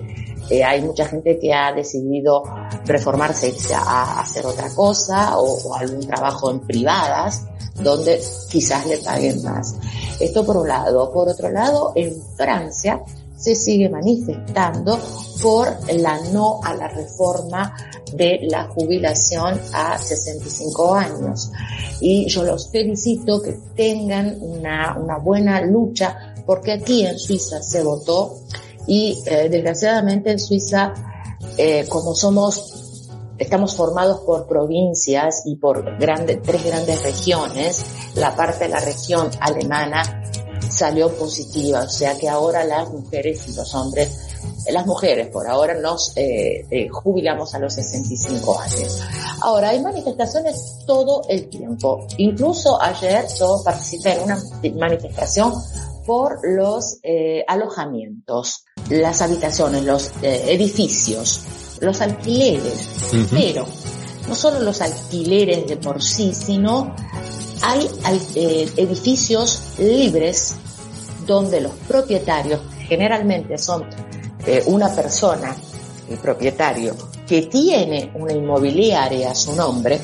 eh, hay mucha gente que ha decidido reformarse a, hacer otra cosa o, algún trabajo en privadas donde quizás le paguen más. Esto por un lado. Por otro lado, en Francia se sigue manifestando por la no a la reforma de la jubilación a 65 años. Y yo los felicito que tengan una buena lucha porque aquí en Suiza se votó y eh, desgraciadamente en Suiza, eh, como somos, estamos formados por provincias y por grandes, tres grandes regiones, la parte de la región alemana salió positiva, o sea que ahora las mujeres y los hombres, las mujeres por ahora nos eh, eh, jubilamos a los 65 años. Ahora hay manifestaciones todo el tiempo, incluso ayer yo participé en una manifestación por los eh, alojamientos, las habitaciones, los eh, edificios, los alquileres, uh -huh. pero no solo los alquileres de por sí, sino hay eh, edificios libres donde los propietarios, generalmente son eh, una persona, el propietario, que tiene una inmobiliaria a su nombre,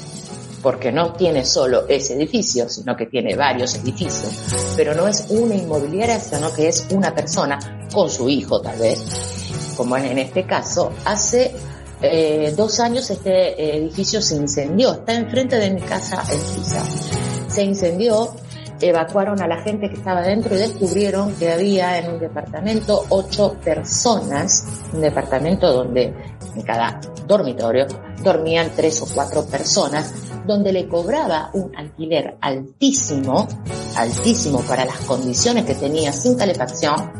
porque no tiene solo ese edificio, sino que tiene varios edificios, pero no es una inmobiliaria, sino que es una persona con su hijo tal vez, como en este caso, hace eh, dos años este edificio se incendió, está enfrente de mi casa en Suiza. Se incendió, evacuaron a la gente que estaba dentro y descubrieron que había en un departamento ocho personas, un departamento donde en cada dormitorio dormían tres o cuatro personas, donde le cobraba un alquiler altísimo, altísimo para las condiciones que tenía sin calefacción,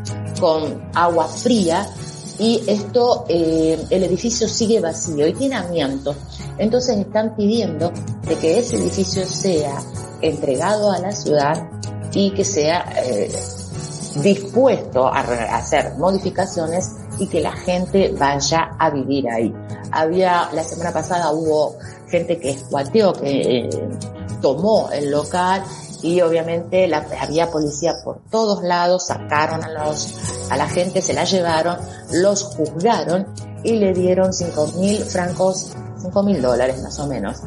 con agua fría, y esto, eh, el edificio sigue vacío y tiene amianto. Entonces están pidiendo de que ese edificio sea entregado a la ciudad y que sea eh, dispuesto a, hacer modificaciones y que la gente vaya a vivir ahí. Había, la semana pasada hubo gente que escuateó, que eh, tomó el local y obviamente había policía por todos lados, sacaron a los, a la gente, se la llevaron, los juzgaron y le dieron cinco mil francos, cinco mil dólares más o menos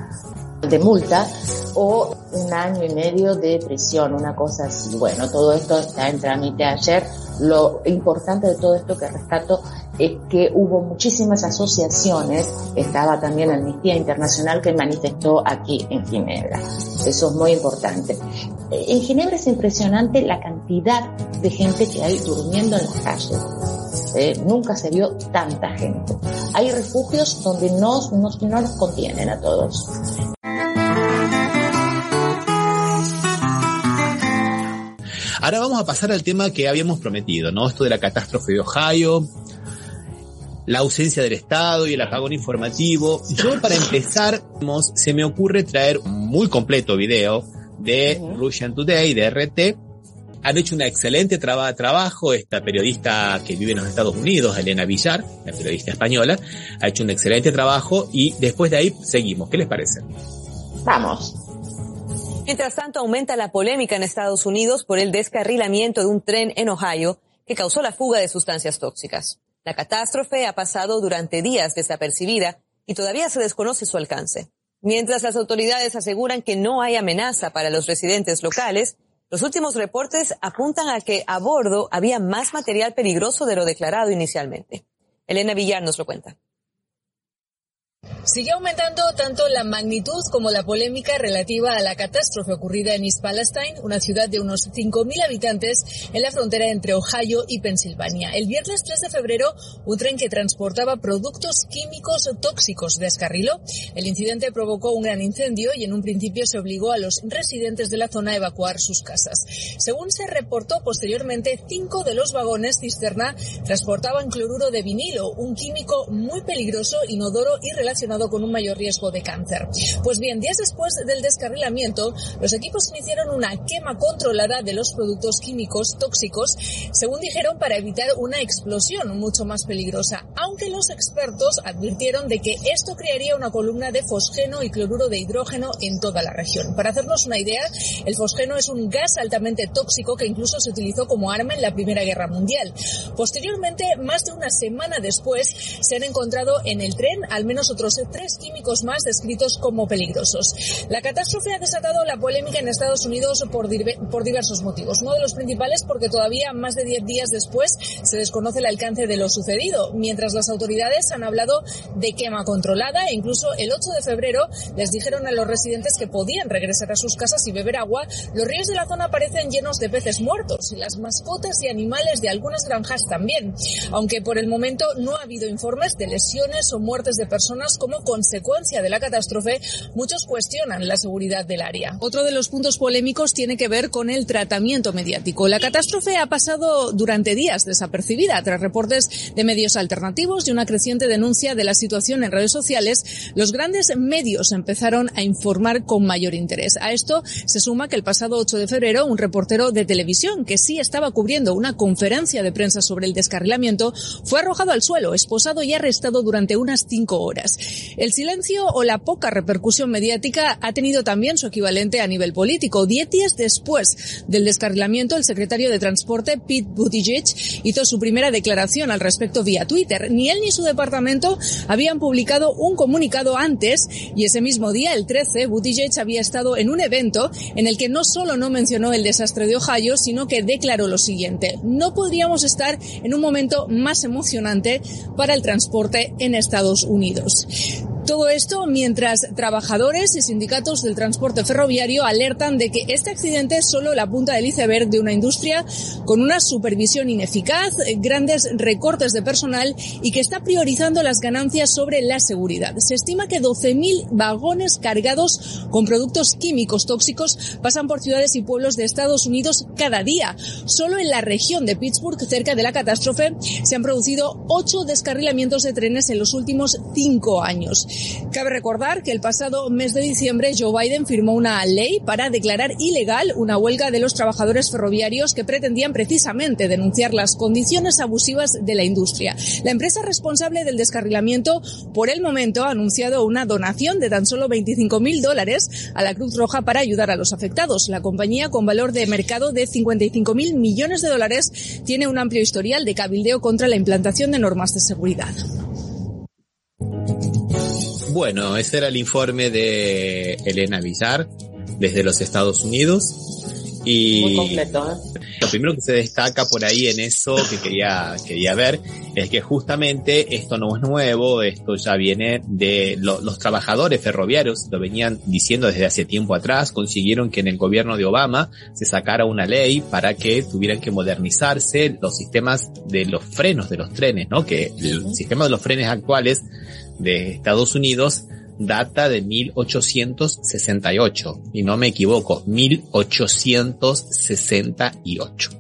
de multa o un año y medio de prisión, una cosa así. Bueno, todo esto está en trámite ayer. Lo importante de todo esto que rescato es que hubo muchísimas asociaciones, estaba también Amnistía Internacional que manifestó aquí en Ginebra. Eso es muy importante. En Ginebra es impresionante la cantidad de gente que hay durmiendo en las calles. Eh, nunca se vio tanta gente. Hay refugios donde no, no, no los contienen a todos. Ahora vamos a pasar al tema que habíamos prometido, ¿no? Esto de la catástrofe de Ohio, la ausencia del Estado y el apagón informativo. Yo para empezar, se me ocurre traer un muy completo video de Russian Today, de RT. Han hecho un excelente trabajo, esta periodista que vive en los Estados Unidos, Elena Villar, la periodista española, ha hecho un excelente trabajo y después de ahí seguimos. ¿Qué les parece? Vamos. Mientras tanto, aumenta la polémica en Estados Unidos por el descarrilamiento de un tren en Ohio que causó la fuga de sustancias tóxicas. La catástrofe ha pasado durante días desapercibida y todavía se desconoce su alcance. Mientras las autoridades aseguran que no hay amenaza para los residentes locales, los últimos reportes apuntan a que a bordo había más material peligroso de lo declarado inicialmente. Elena Villar nos lo cuenta. Sigue aumentando tanto la magnitud como la polémica relativa a la catástrofe ocurrida en East Palestine, una ciudad de unos 5.000 habitantes en la frontera entre Ohio y Pensilvania. El viernes 3 de febrero, un tren que transportaba productos químicos tóxicos descarriló. El incidente provocó un gran incendio y en un principio se obligó a los residentes de la zona a evacuar sus casas. Según se reportó posteriormente, cinco de los vagones cisterna transportaban cloruro de vinilo, un químico muy peligroso, inodoro y relacionado con un mayor riesgo de cáncer. Pues bien, días después del descarrilamiento, los equipos iniciaron una quema controlada de los productos químicos tóxicos, según dijeron, para evitar una explosión mucho más peligrosa, aunque los expertos advirtieron de que esto crearía una columna de fosgeno y cloruro de hidrógeno en toda la región. Para hacernos una idea, el fosgeno es un gas altamente tóxico que incluso se utilizó como arma en la Primera Guerra Mundial. Posteriormente, más de una semana después, se han encontrado en el tren al menos otros tres químicos más descritos como peligrosos. La catástrofe ha desatado la polémica en Estados Unidos por, por diversos motivos. Uno de los principales porque todavía más de 10 días después se desconoce el alcance de lo sucedido, mientras las autoridades han hablado de quema controlada e incluso el 8 de febrero les dijeron a los residentes que podían regresar a sus casas y beber agua. Los ríos de la zona parecen llenos de peces muertos y las mascotas y animales de algunas granjas también, aunque por el momento no ha habido informes de lesiones o muertes de personas como consecuencia de la catástrofe, muchos cuestionan la seguridad del área. Otro de los puntos polémicos tiene que ver con el tratamiento mediático. La catástrofe ha pasado durante días desapercibida tras reportes de medios alternativos y una creciente denuncia de la situación en redes sociales. Los grandes medios empezaron a informar con mayor interés. A esto se suma que el pasado 8 de febrero un reportero de televisión que sí estaba cubriendo una conferencia de prensa sobre el descarrilamiento fue arrojado al suelo, esposado y arrestado durante unas cinco horas. El silencio o la poca repercusión mediática ha tenido también su equivalente a nivel político. Diez días después del descarrilamiento, el secretario de Transporte, Pete Buttigieg, hizo su primera declaración al respecto vía Twitter. Ni él ni su departamento habían publicado un comunicado antes y ese mismo día, el 13, Buttigieg había estado en un evento en el que no solo no mencionó el desastre de Ohio, sino que declaró lo siguiente. No podríamos estar en un momento más emocionante para el transporte en Estados Unidos. Todo esto mientras trabajadores y sindicatos del transporte ferroviario alertan de que este accidente es solo la punta del iceberg de una industria con una supervisión ineficaz, grandes recortes de personal y que está priorizando las ganancias sobre la seguridad. Se estima que 12.000 vagones cargados con productos químicos tóxicos pasan por ciudades y pueblos de Estados Unidos cada día. Solo en la región de Pittsburgh, cerca de la catástrofe, se han producido ocho descarrilamientos de trenes en los últimos cinco años. Cabe recordar que el pasado mes de diciembre Joe Biden firmó una ley para declarar ilegal una huelga de los trabajadores ferroviarios que pretendían precisamente denunciar las condiciones abusivas de la industria. La empresa responsable del descarrilamiento por el momento ha anunciado una donación de tan solo 25 mil dólares a la Cruz Roja para ayudar a los afectados. La compañía, con valor de mercado de 55 mil millones de dólares, tiene un amplio historial de cabildeo contra la implantación de normas de seguridad. Bueno, ese era el informe de Elena Villar desde los Estados Unidos. Y Muy completo, ¿eh? lo primero que se destaca por ahí en eso que quería, quería ver es que justamente esto no es nuevo, esto ya viene de lo- los trabajadores ferroviarios, lo venían diciendo desde hace tiempo atrás, consiguieron que en el gobierno de Obama se sacara una ley para que tuvieran que modernizarse los sistemas de los frenos de los trenes, ¿no? Que el sistema de los frenes actuales de Estados Unidos data de 1868, y no me equivoco, 1868.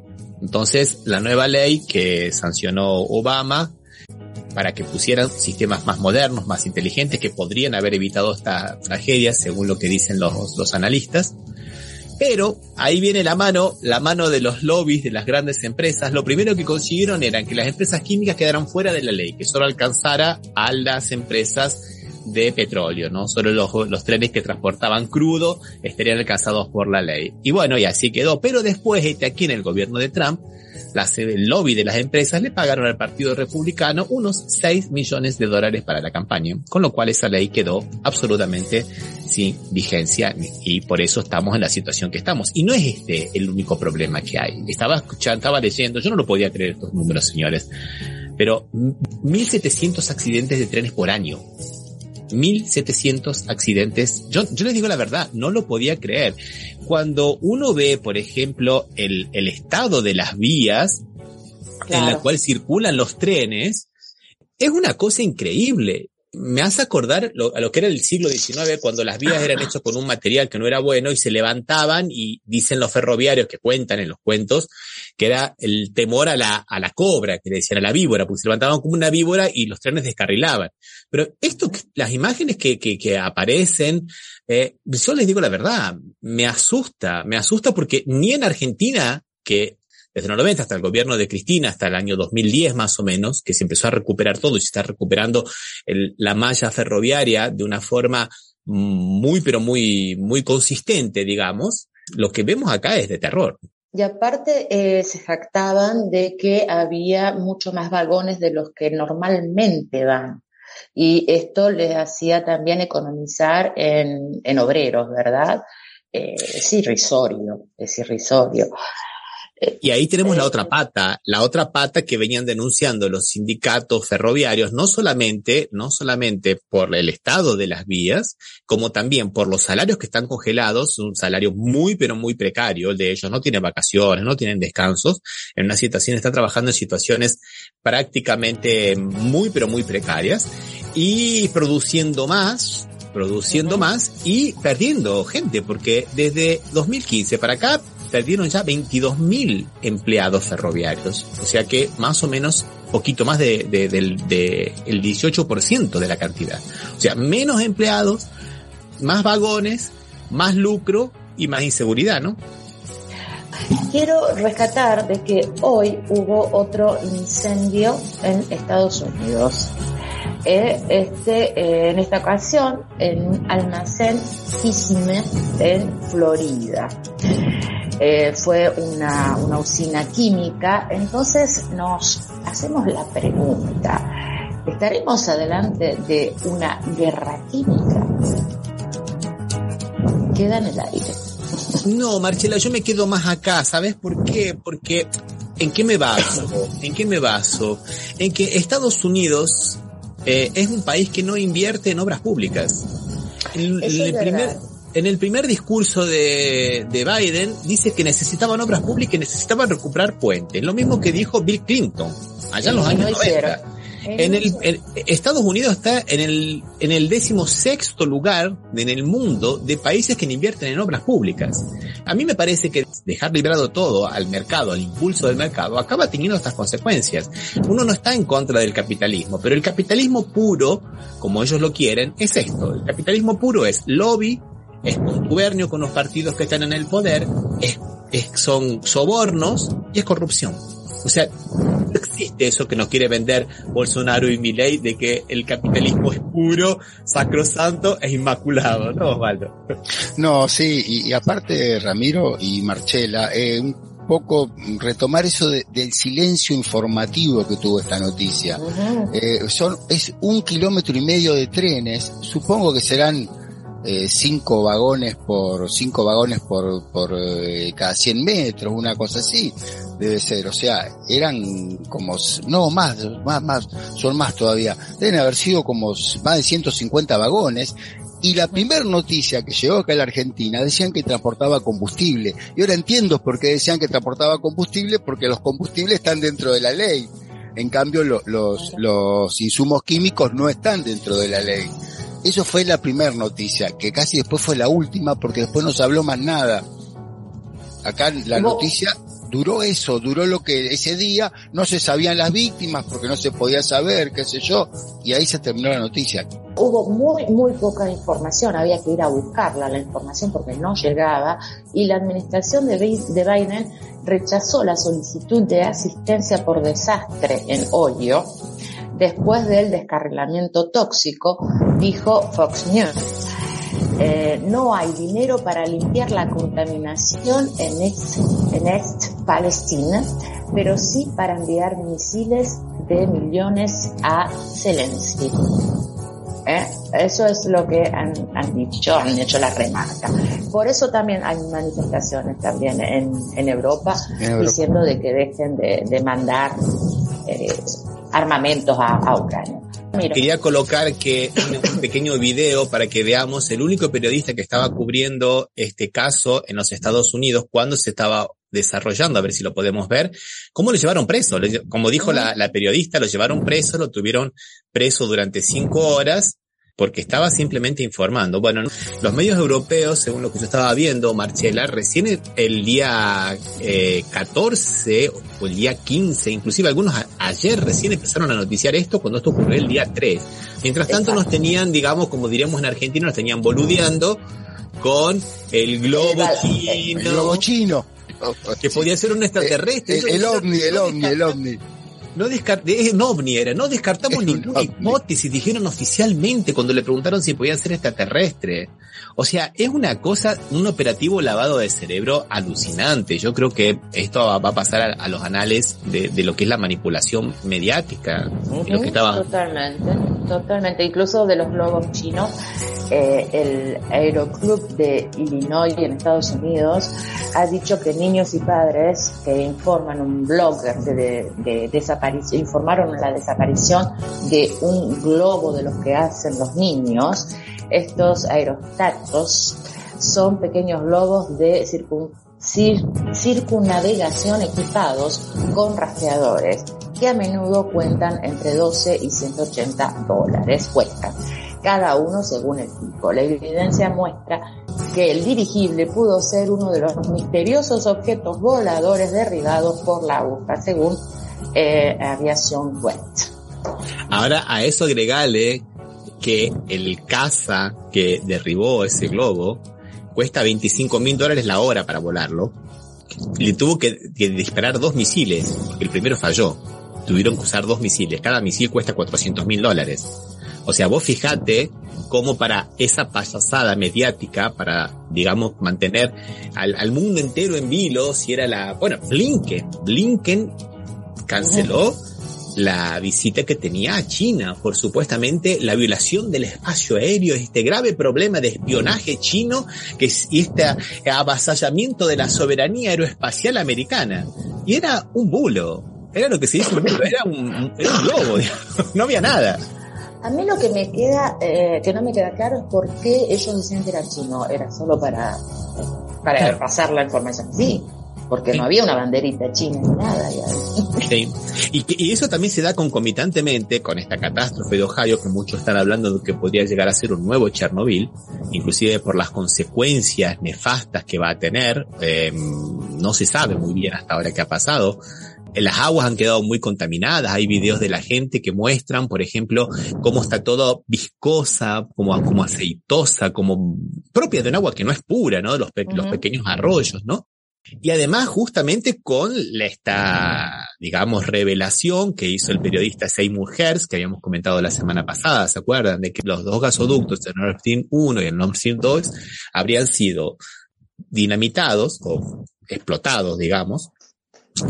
Entonces, la nueva ley que sancionó Obama para que pusieran sistemas más modernos, más inteligentes, que podrían haber evitado esta tragedia, según lo que dicen los, los analistas. Pero ahí viene la mano, la mano de los lobbies de las grandes empresas. Lo primero que consiguieron era que las empresas químicas quedaran fuera de la ley, que solo alcanzara a las empresas de petróleo, ¿no? Solo los, los trenes que transportaban crudo estarían alcanzados por la ley. Y bueno, y así quedó. Pero después, este, aquí en el gobierno de Trump, las, el lobby de las empresas le pagaron al Partido Republicano unos 6 millones de dólares para la campaña, con lo cual esa ley quedó absolutamente sin vigencia y por eso estamos en la situación que estamos. Y no es este el único problema que hay. Estaba escuchando, estaba leyendo, yo no lo podía creer estos números, señores, pero 1.700 accidentes de trenes por año. 1700 accidentes. Yo, yo les digo la verdad, no lo podía creer. Cuando uno ve, por ejemplo, el, el estado de las vías en la cual circulan los trenes, es una cosa increíble. Me hace acordar lo- a lo que era el siglo XIX, cuando las vías eran hechas con un material que no era bueno y se levantaban y dicen los ferroviarios que cuentan en los cuentos que era el temor a la, a la cobra, que le decían a la víbora, porque se levantaban como una víbora y los trenes descarrilaban. Pero esto, las imágenes que, que, que aparecen, eh, yo les digo la verdad, me asusta, me asusta porque ni en Argentina, que desde los 90 hasta el gobierno de Cristina, hasta el año 2010 más o menos, que se empezó a recuperar todo y se está recuperando la malla ferroviaria de una forma muy, pero muy, muy consistente, digamos, lo que vemos acá es de terror. Y aparte eh, se jactaban de que había mucho más vagones de los que normalmente van. Y esto les hacía también economizar en, en obreros, ¿verdad? Eh, es irrisorio, es irrisorio. Y ahí tenemos la otra pata, la otra pata que venían denunciando los sindicatos ferroviarios, no solamente, no solamente por el estado de las vías, como también por los salarios que están congelados, un salario muy, pero muy precario, el de ellos no tienen vacaciones, no tienen descansos, en una situación, están trabajando en situaciones prácticamente muy, pero muy precarias y produciendo más, produciendo más y perdiendo gente, porque desde 2015 para acá perdieron ya 22.000 empleados ferroviarios. O sea que más o menos poquito más de, de- del de el 18% de la cantidad. O sea, menos empleados, más vagones, más lucro y más inseguridad, ¿no? Quiero rescatar de que hoy hubo otro incendio en Estados Unidos. Eh, este, eh, en esta ocasión, en un almacén Kissimmee en Florida. Eh, fue una, una usina química, entonces nos hacemos la pregunta, ¿estaremos adelante de una guerra química? Queda en el aire. No, Marcela, yo me quedo más acá, ¿sabes por qué? Porque ¿en qué me baso? ¿En qué me baso? En que Estados Unidos eh, es un país que no invierte en obras públicas. En, el primer, verdad. en el primer discurso de, de Biden dice que necesitaban obras públicas y necesitaban recuperar puentes. Lo mismo que dijo Bill Clinton allá en los años no 90. hicieron. En el, en- Estados Unidos está en el, en el décimo sexto lugar en el mundo de países que invierten en obras públicas. A mí me parece que dejar librado todo al mercado, al impulso del mercado, acaba teniendo estas consecuencias. Uno no está en contra del capitalismo, pero el capitalismo puro, como ellos lo quieren, es esto. El capitalismo puro es lobby, es contubernio con los partidos que están en el poder, es, es- son sobornos y es corrupción. O sea, existe eso que nos quiere vender Bolsonaro y Milei de que el capitalismo es puro, sacrosanto e inmaculado, ¿no, Osvaldo? No, sí, y, y aparte Ramiro y Marchela, eh, un poco retomar eso de- del silencio informativo que tuvo esta noticia. Eh, son, es un kilómetro y medio de trenes, supongo que serán eh, cinco vagones por, cinco vagones por, por eh, cada 100 metros, una cosa así, debe ser, o sea, eran como, no, más, más, más, son más todavía, deben haber sido como más de 150 vagones, y la primera noticia que llegó acá a la Argentina decían que transportaba combustible. Y ahora entiendo por qué decían que transportaba combustible, porque los combustibles están dentro de la ley. En cambio, lo- los, los insumos químicos no están dentro de la ley. Eso fue la primera noticia, que casi después fue la última, porque después no se habló más nada. Acá la noticia duró eso, duró lo que ese día no se sabían las víctimas porque no se podía saber, qué sé yo, y ahí se terminó la noticia. Hubo muy, muy poca información, había que ir a buscarla la información porque no llegaba y la administración de Bi- de Biden rechazó la solicitud de asistencia por desastre en Ohio después del descarrilamiento tóxico, dijo Fox News. Eh, no hay dinero para limpiar la contaminación en East, en East Palestina, pero sí para enviar misiles de millones a Zelensky. ¿Eh? Eso es lo que han, han dicho, han hecho la remarca. Por eso también hay manifestaciones también en, en Europa, En Europa. diciendo de que dejen de, de mandar eh, armamentos a, a Ucrania. Mira, Quería colocar que un pequeño video para que veamos el único periodista que estaba cubriendo este caso en los Estados Unidos cuando se estaba desarrollando, a ver si lo podemos ver, cómo lo llevaron preso. Como dijo la, la periodista, lo llevaron preso, lo tuvieron preso durante cinco horas porque estaba simplemente informando. Bueno, los medios europeos, según lo que yo estaba viendo, Marcela, recién el día eh, 14 o el día 15, inclusive algunos a- ayer recién empezaron a noticiar esto cuando esto ocurrió el día 3. Mientras tanto nos tenían, digamos, como diríamos en Argentina, nos tenían boludeando con el globo chino. El globo chino. Que podía ser un extraterrestre. El, el ovni, el ovni, el ovni. No descarté, un ovni era, no descartamos ninguna hipótesis, dijeron oficialmente cuando le preguntaron si podían ser extraterrestres. O sea, es una cosa, un operativo lavado de cerebro alucinante. Yo creo que esto va va a pasar a, a los anales de, de lo que es la manipulación mediática. y lo que estaba Totalmente, totalmente. Incluso de los globos chinos, eh, el Aeroclub de Illinois en Estados Unidos ha dicho que niños y padres que informan un blogger de, de, de informaron la desaparición de un globo de los que hacen los niños, estos aerostatos son pequeños globos de circun cir- circunnavegación equipados con rastreadores que a menudo cuentan entre 12 y 180 dólares cuestan cada uno según el tipo. La evidencia muestra que el dirigible pudo ser uno de los misteriosos objetos voladores derribados por la aguja, según eh, Aviación West. Ahora a eso agregale que el caza que derribó ese globo cuesta 25 mil dólares la hora para volarlo. Le tuvo que, que disparar dos misiles, porque el primero falló. Tuvieron que usar dos misiles. Cada misil cuesta 400 mil dólares. O sea, vos fijate cómo para esa payasada mediática, para, digamos, mantener al, al mundo entero en vilo, si era la, bueno, Blinken, Blinken canceló la visita que tenía a China por supuestamente la violación del espacio aéreo, este grave problema de espionaje chino que es y este avasallamiento de la soberanía aeroespacial americana. Y era un bulo, era lo que se dice un bulo, era un, era un globo, digamos, no había nada. A mí lo que me queda, eh, que no me queda claro es por qué ellos decían que era chino, era solo para, para Claro. pasar la información. Sí, porque no había una banderita china ni nada. Sí. Y, y, eso también se da concomitantemente con esta catástrofe de Ohio, que muchos están hablando de que podría llegar a ser un nuevo Chernobyl, inclusive por las consecuencias nefastas que va a tener. Eh, no se sabe muy bien hasta ahora qué ha pasado. Las aguas han quedado muy contaminadas. Hay videos de la gente que muestran, por ejemplo, cómo está todo viscosa, como, como aceitosa, como propia de un agua que no es pura, ¿no? Los, pe uh -huh. los pequeños arroyos, ¿no? Y además, justamente con esta, digamos, revelación que hizo el periodista Seymour Hersh, que habíamos comentado la semana pasada, ¿se acuerdan? De que los dos gasoductos, el Nord Stream 1 y el Nord Stream 2, habrían sido dinamitados o explotados, digamos,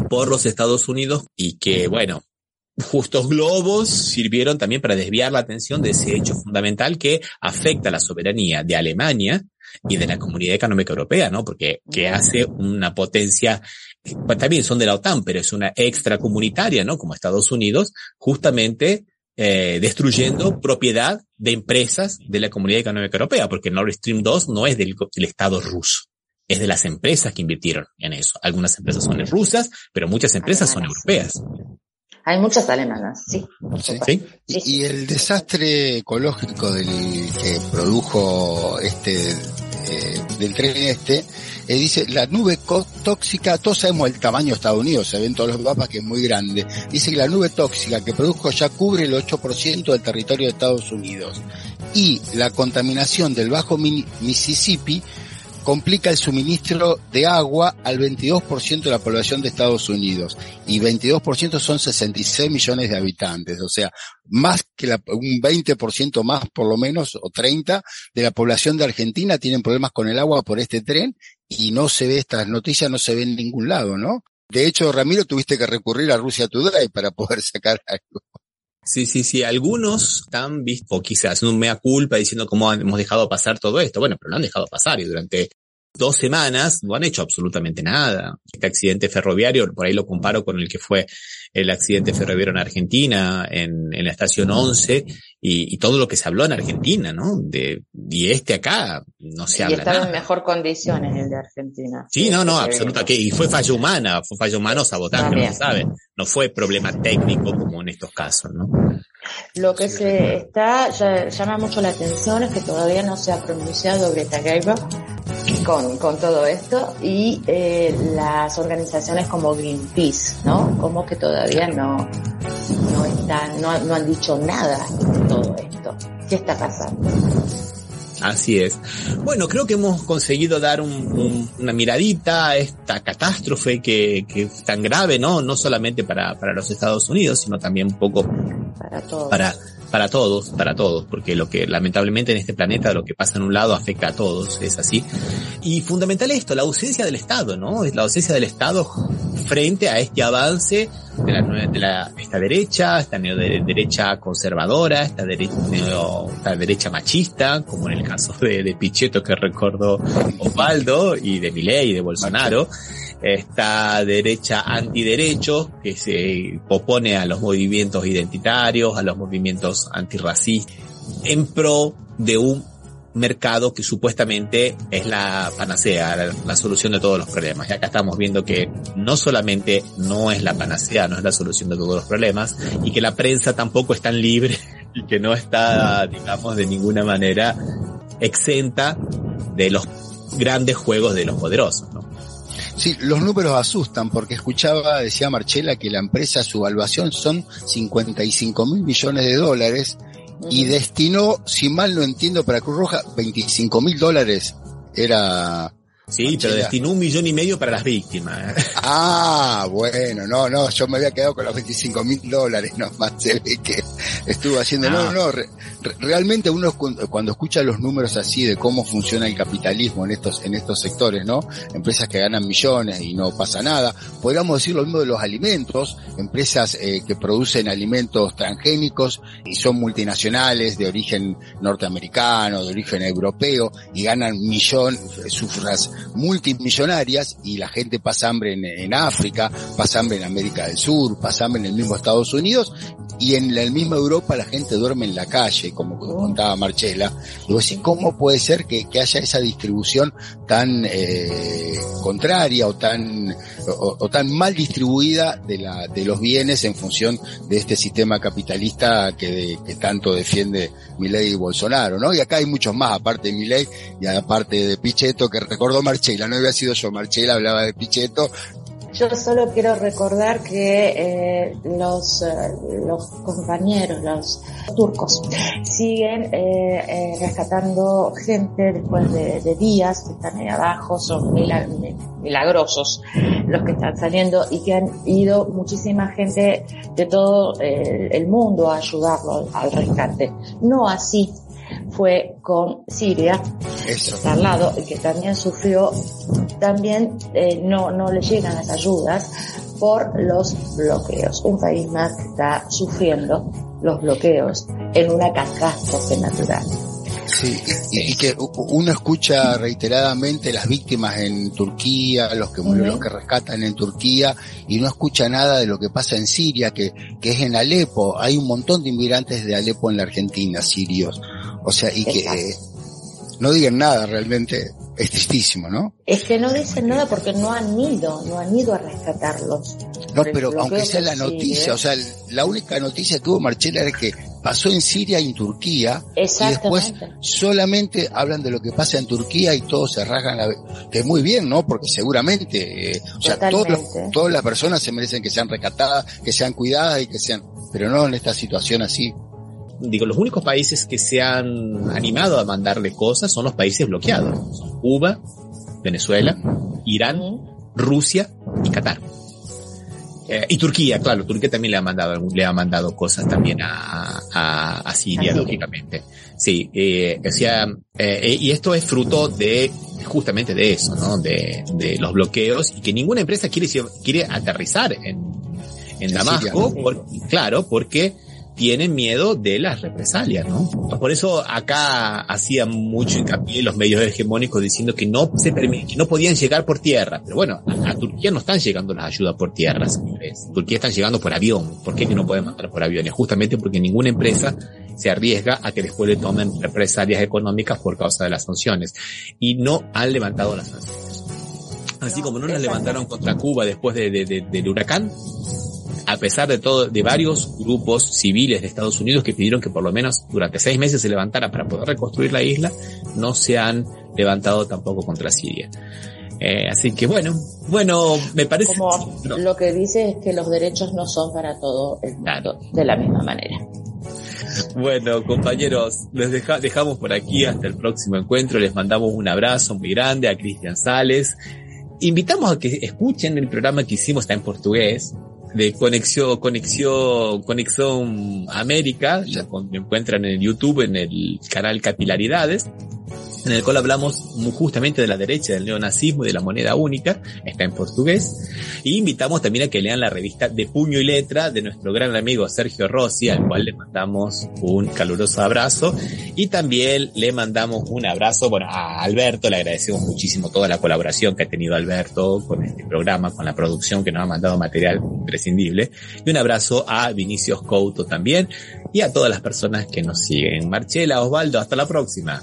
por los Estados Unidos y que, bueno, justos globos sirvieron también para desviar la atención de ese hecho fundamental que afecta a la soberanía de Alemania y de la Comunidad Económica Europea, ¿no? Porque que hace una potencia, pues también son de la OTAN, pero es una extracomunitaria, ¿no? Como Estados Unidos, justamente eh, destruyendo propiedad de empresas de la Comunidad Económica Europea, porque Nord Stream 2 no es del, del Estado ruso es de las empresas que invirtieron en eso. Algunas empresas son rusas, pero muchas empresas son europeas. Hay muchas alemanas, sí. ¿Sí? ¿Sí? Y, y, el desastre ecológico del que produjo este eh, del tren este, eh, dice la nube tóxica, todos sabemos el tamaño de Estados Unidos, se ven todos los mapas que es muy grande. Dice que la nube tóxica que produjo ya cubre el 8% del territorio de Estados Unidos. Y la contaminación del Bajo Mississippi complica el suministro de agua al 22% de la población de Estados Unidos y 22% son 66 millones de habitantes, o sea, más que la, un 20% más por lo menos o 30 de la población de Argentina tienen problemas con el agua por este tren y no se ve estas noticias no se ve en ningún lado, ¿no? De hecho, Ramiro, tuviste que recurrir a Rusia Today para poder sacar algo. Sí, sí, sí. Algunos están visto, quizás un mea culpa diciendo cómo hemos dejado pasar todo esto. Bueno, pero lo han dejado pasar y durante dos semanas no han hecho absolutamente nada. Este accidente ferroviario, por ahí lo comparo con el que fue el accidente ferroviario en Argentina, en, en la estación 11, y, y, todo lo que se habló en Argentina, ¿no? De, y este acá no se y habla estaba nada. en mejor condiciones el de Argentina. Sí, no, no, absolutamente. Y fue falla humana, fue falla humana o sabotaje, no se sabe. No fue problema técnico como en estos casos, ¿no? Lo que se está, ya, llama mucho la atención es que todavía no se ha pronunciado Greta Gerwig con, con todo esto y eh, las organizaciones como Greenpeace, ¿no? Como que todavía no, no están, no, no han dicho nada de todo esto. ¿Qué está pasando? Así es. Bueno, creo que hemos conseguido dar un, un, una miradita a esta catástrofe que, que es tan grave, ¿no? No solamente para, para los Estados Unidos, sino también un poco para todos. Para, para todos, para todos, porque lo que lamentablemente en este planeta lo que pasa en un lado afecta a todos, es así. Y fundamental esto, la ausencia del Estado, ¿no? Es la ausencia del Estado frente a este avance de la, de la esta derecha, esta derecha conservadora, esta derecha, neo, esta derecha machista, como en el caso de, de Pichetto que recordó Osvaldo, y de Milei y de Bolsonaro esta derecha antiderechos que se opone a los movimientos identitarios, a los movimientos antirracistas, en pro de un mercado que supuestamente es la panacea, la, solución de todos los problemas. Y acá estamos viendo que no solamente no es la panacea, no es la solución de todos los problemas, y que la prensa tampoco es tan libre y que no está, digamos, de ninguna manera exenta de los grandes juegos de los poderosos. Sí, los números asustan porque escuchaba, decía Marchela, que la empresa, su evaluación son 55 mil millones de dólares y destinó, si mal no entiendo, para Cruz Roja 25 mil dólares. Era Sí, Marchela. pero destinó un millón y medio para las víctimas. Ah, bueno, no, no, yo me había quedado con los 25 mil dólares nomás, se ve que estuvo haciendo, no, no, no re, realmente uno cuando escucha los números así de cómo funciona el capitalismo en estos, en estos sectores, ¿no? Empresas que ganan millones y no pasa nada, podríamos decir lo mismo de los alimentos, empresas eh, que producen alimentos transgénicos y son multinacionales de origen norteamericano, de origen europeo y ganan millón, cifras multimillonarias y la gente pasa hambre en, en, África, pasa hambre en América del Sur, pasa hambre en el mismo Estados Unidos y en la misma Europa la gente duerme en la calle, como contaba Marchela. Digo, sí, ¿cómo puede ser que, que haya esa distribución tan eh, contraria o tan o, tan mal distribuida de, la, de los bienes en función de este sistema capitalista que, que tanto defiende Milei y Bolsonaro, ¿no? Y acá hay muchos más, aparte de Milei y aparte de Pichetto, que recordó Marchela, no había sido yo, Marchela hablaba de Pichetto, yo solo quiero recordar que eh, los, eh, los compañeros, los turcos, siguen eh, eh rescatando gente después de, días que están ahí abajo, son milagrosos los que están saliendo y que han ido muchísima gente de todo el mundo a ayudarlo al rescate. No así fue con Siria, Eso. al lado y que también sufrió, también eh, no, no le llegan las ayudas por los bloqueos. Un país más que está sufriendo los bloqueos en una catástrofe natural. Sí, y, y, que uno escucha reiteradamente las víctimas en Turquía, los que murieron, los que rescatan en Turquía, y no escucha nada de lo que pasa en Siria, que, que es en Alepo. Hay un montón de inmigrantes de Alepo en la Argentina, sirios. O sea, y que eh, no digan nada realmente es tristísimo, ¿no? Es que no dicen nada porque no han ido, no han ido a rescatarlos. No, pero aunque sea la noticia, o sea, la única noticia que tuvo Marchela era que pasó en Siria y en Turquía y después solamente hablan de lo que pasa en Turquía y todos se rasgan la que muy bien, ¿no? Porque seguramente, eh, o sea, todos los, todas las personas se merecen que sean rescatadas, que sean cuidadas y que sean, pero no en esta situación así digo, los únicos países que se han animado a mandarle cosas son los países bloqueados. Cuba, Venezuela, Irán, Rusia y Qatar. Eh, y Turquía, claro, Turquía también le ha mandado, le ha mandado cosas también a, a, a Siria, Así. lógicamente. Sí, eh, o sea, eh, y esto es fruto de justamente de eso, ¿no? De, de los bloqueos y que ninguna empresa quiere, quiere aterrizar en, en Damasco, por, claro, porque tienen miedo de las represalias, ¿no? Por eso acá hacían mucho hincapié los medios hegemónicos diciendo que no se que no podían llegar por tierra. Pero bueno, a, a, Turquía no están llegando las ayudas por tierra, señores. Turquía están llegando por avión. ¿Por qué que no pueden mandar por aviones? Justamente porque ninguna empresa se arriesga a que después le tomen represalias económicas por causa de las sanciones. Y no han levantado las sanciones. Así como no las levantaron contra Cuba después de, de, de, del huracán, a pesar de todo, de varios grupos civiles de Estados Unidos que pidieron que por lo menos durante seis meses se levantara para poder reconstruir la isla, no se han levantado tampoco contra Siria. Eh, así que bueno, bueno, me parece... Como no. lo que dice es que los derechos no son para todo el mundo claro. de la misma manera. Bueno, compañeros, les deja, dejamos por aquí hasta el próximo encuentro. Les mandamos un abrazo muy grande a Cristian Sales. Invitamos a que escuchen el programa que hicimos, está en portugués, de Conexión, Conexión, Conexión América, lo encuentran en YouTube, en el canal Capilaridades, en el cual hablamos justamente de la derecha, del neonazismo y de la moneda única, está en portugués, y invitamos también a que lean la revista de puño y letra de nuestro gran amigo Sergio Rossi, al cual le mandamos un caluroso abrazo, y también le mandamos un abrazo, bueno, a Alberto, le agradecemos muchísimo toda la colaboración que ha tenido Alberto con este programa, con la producción que nos ha mandado material imprescindible, y un abrazo a Vinicius Couto también, y a todas las personas que nos siguen. Marchela, Osvaldo, hasta la próxima.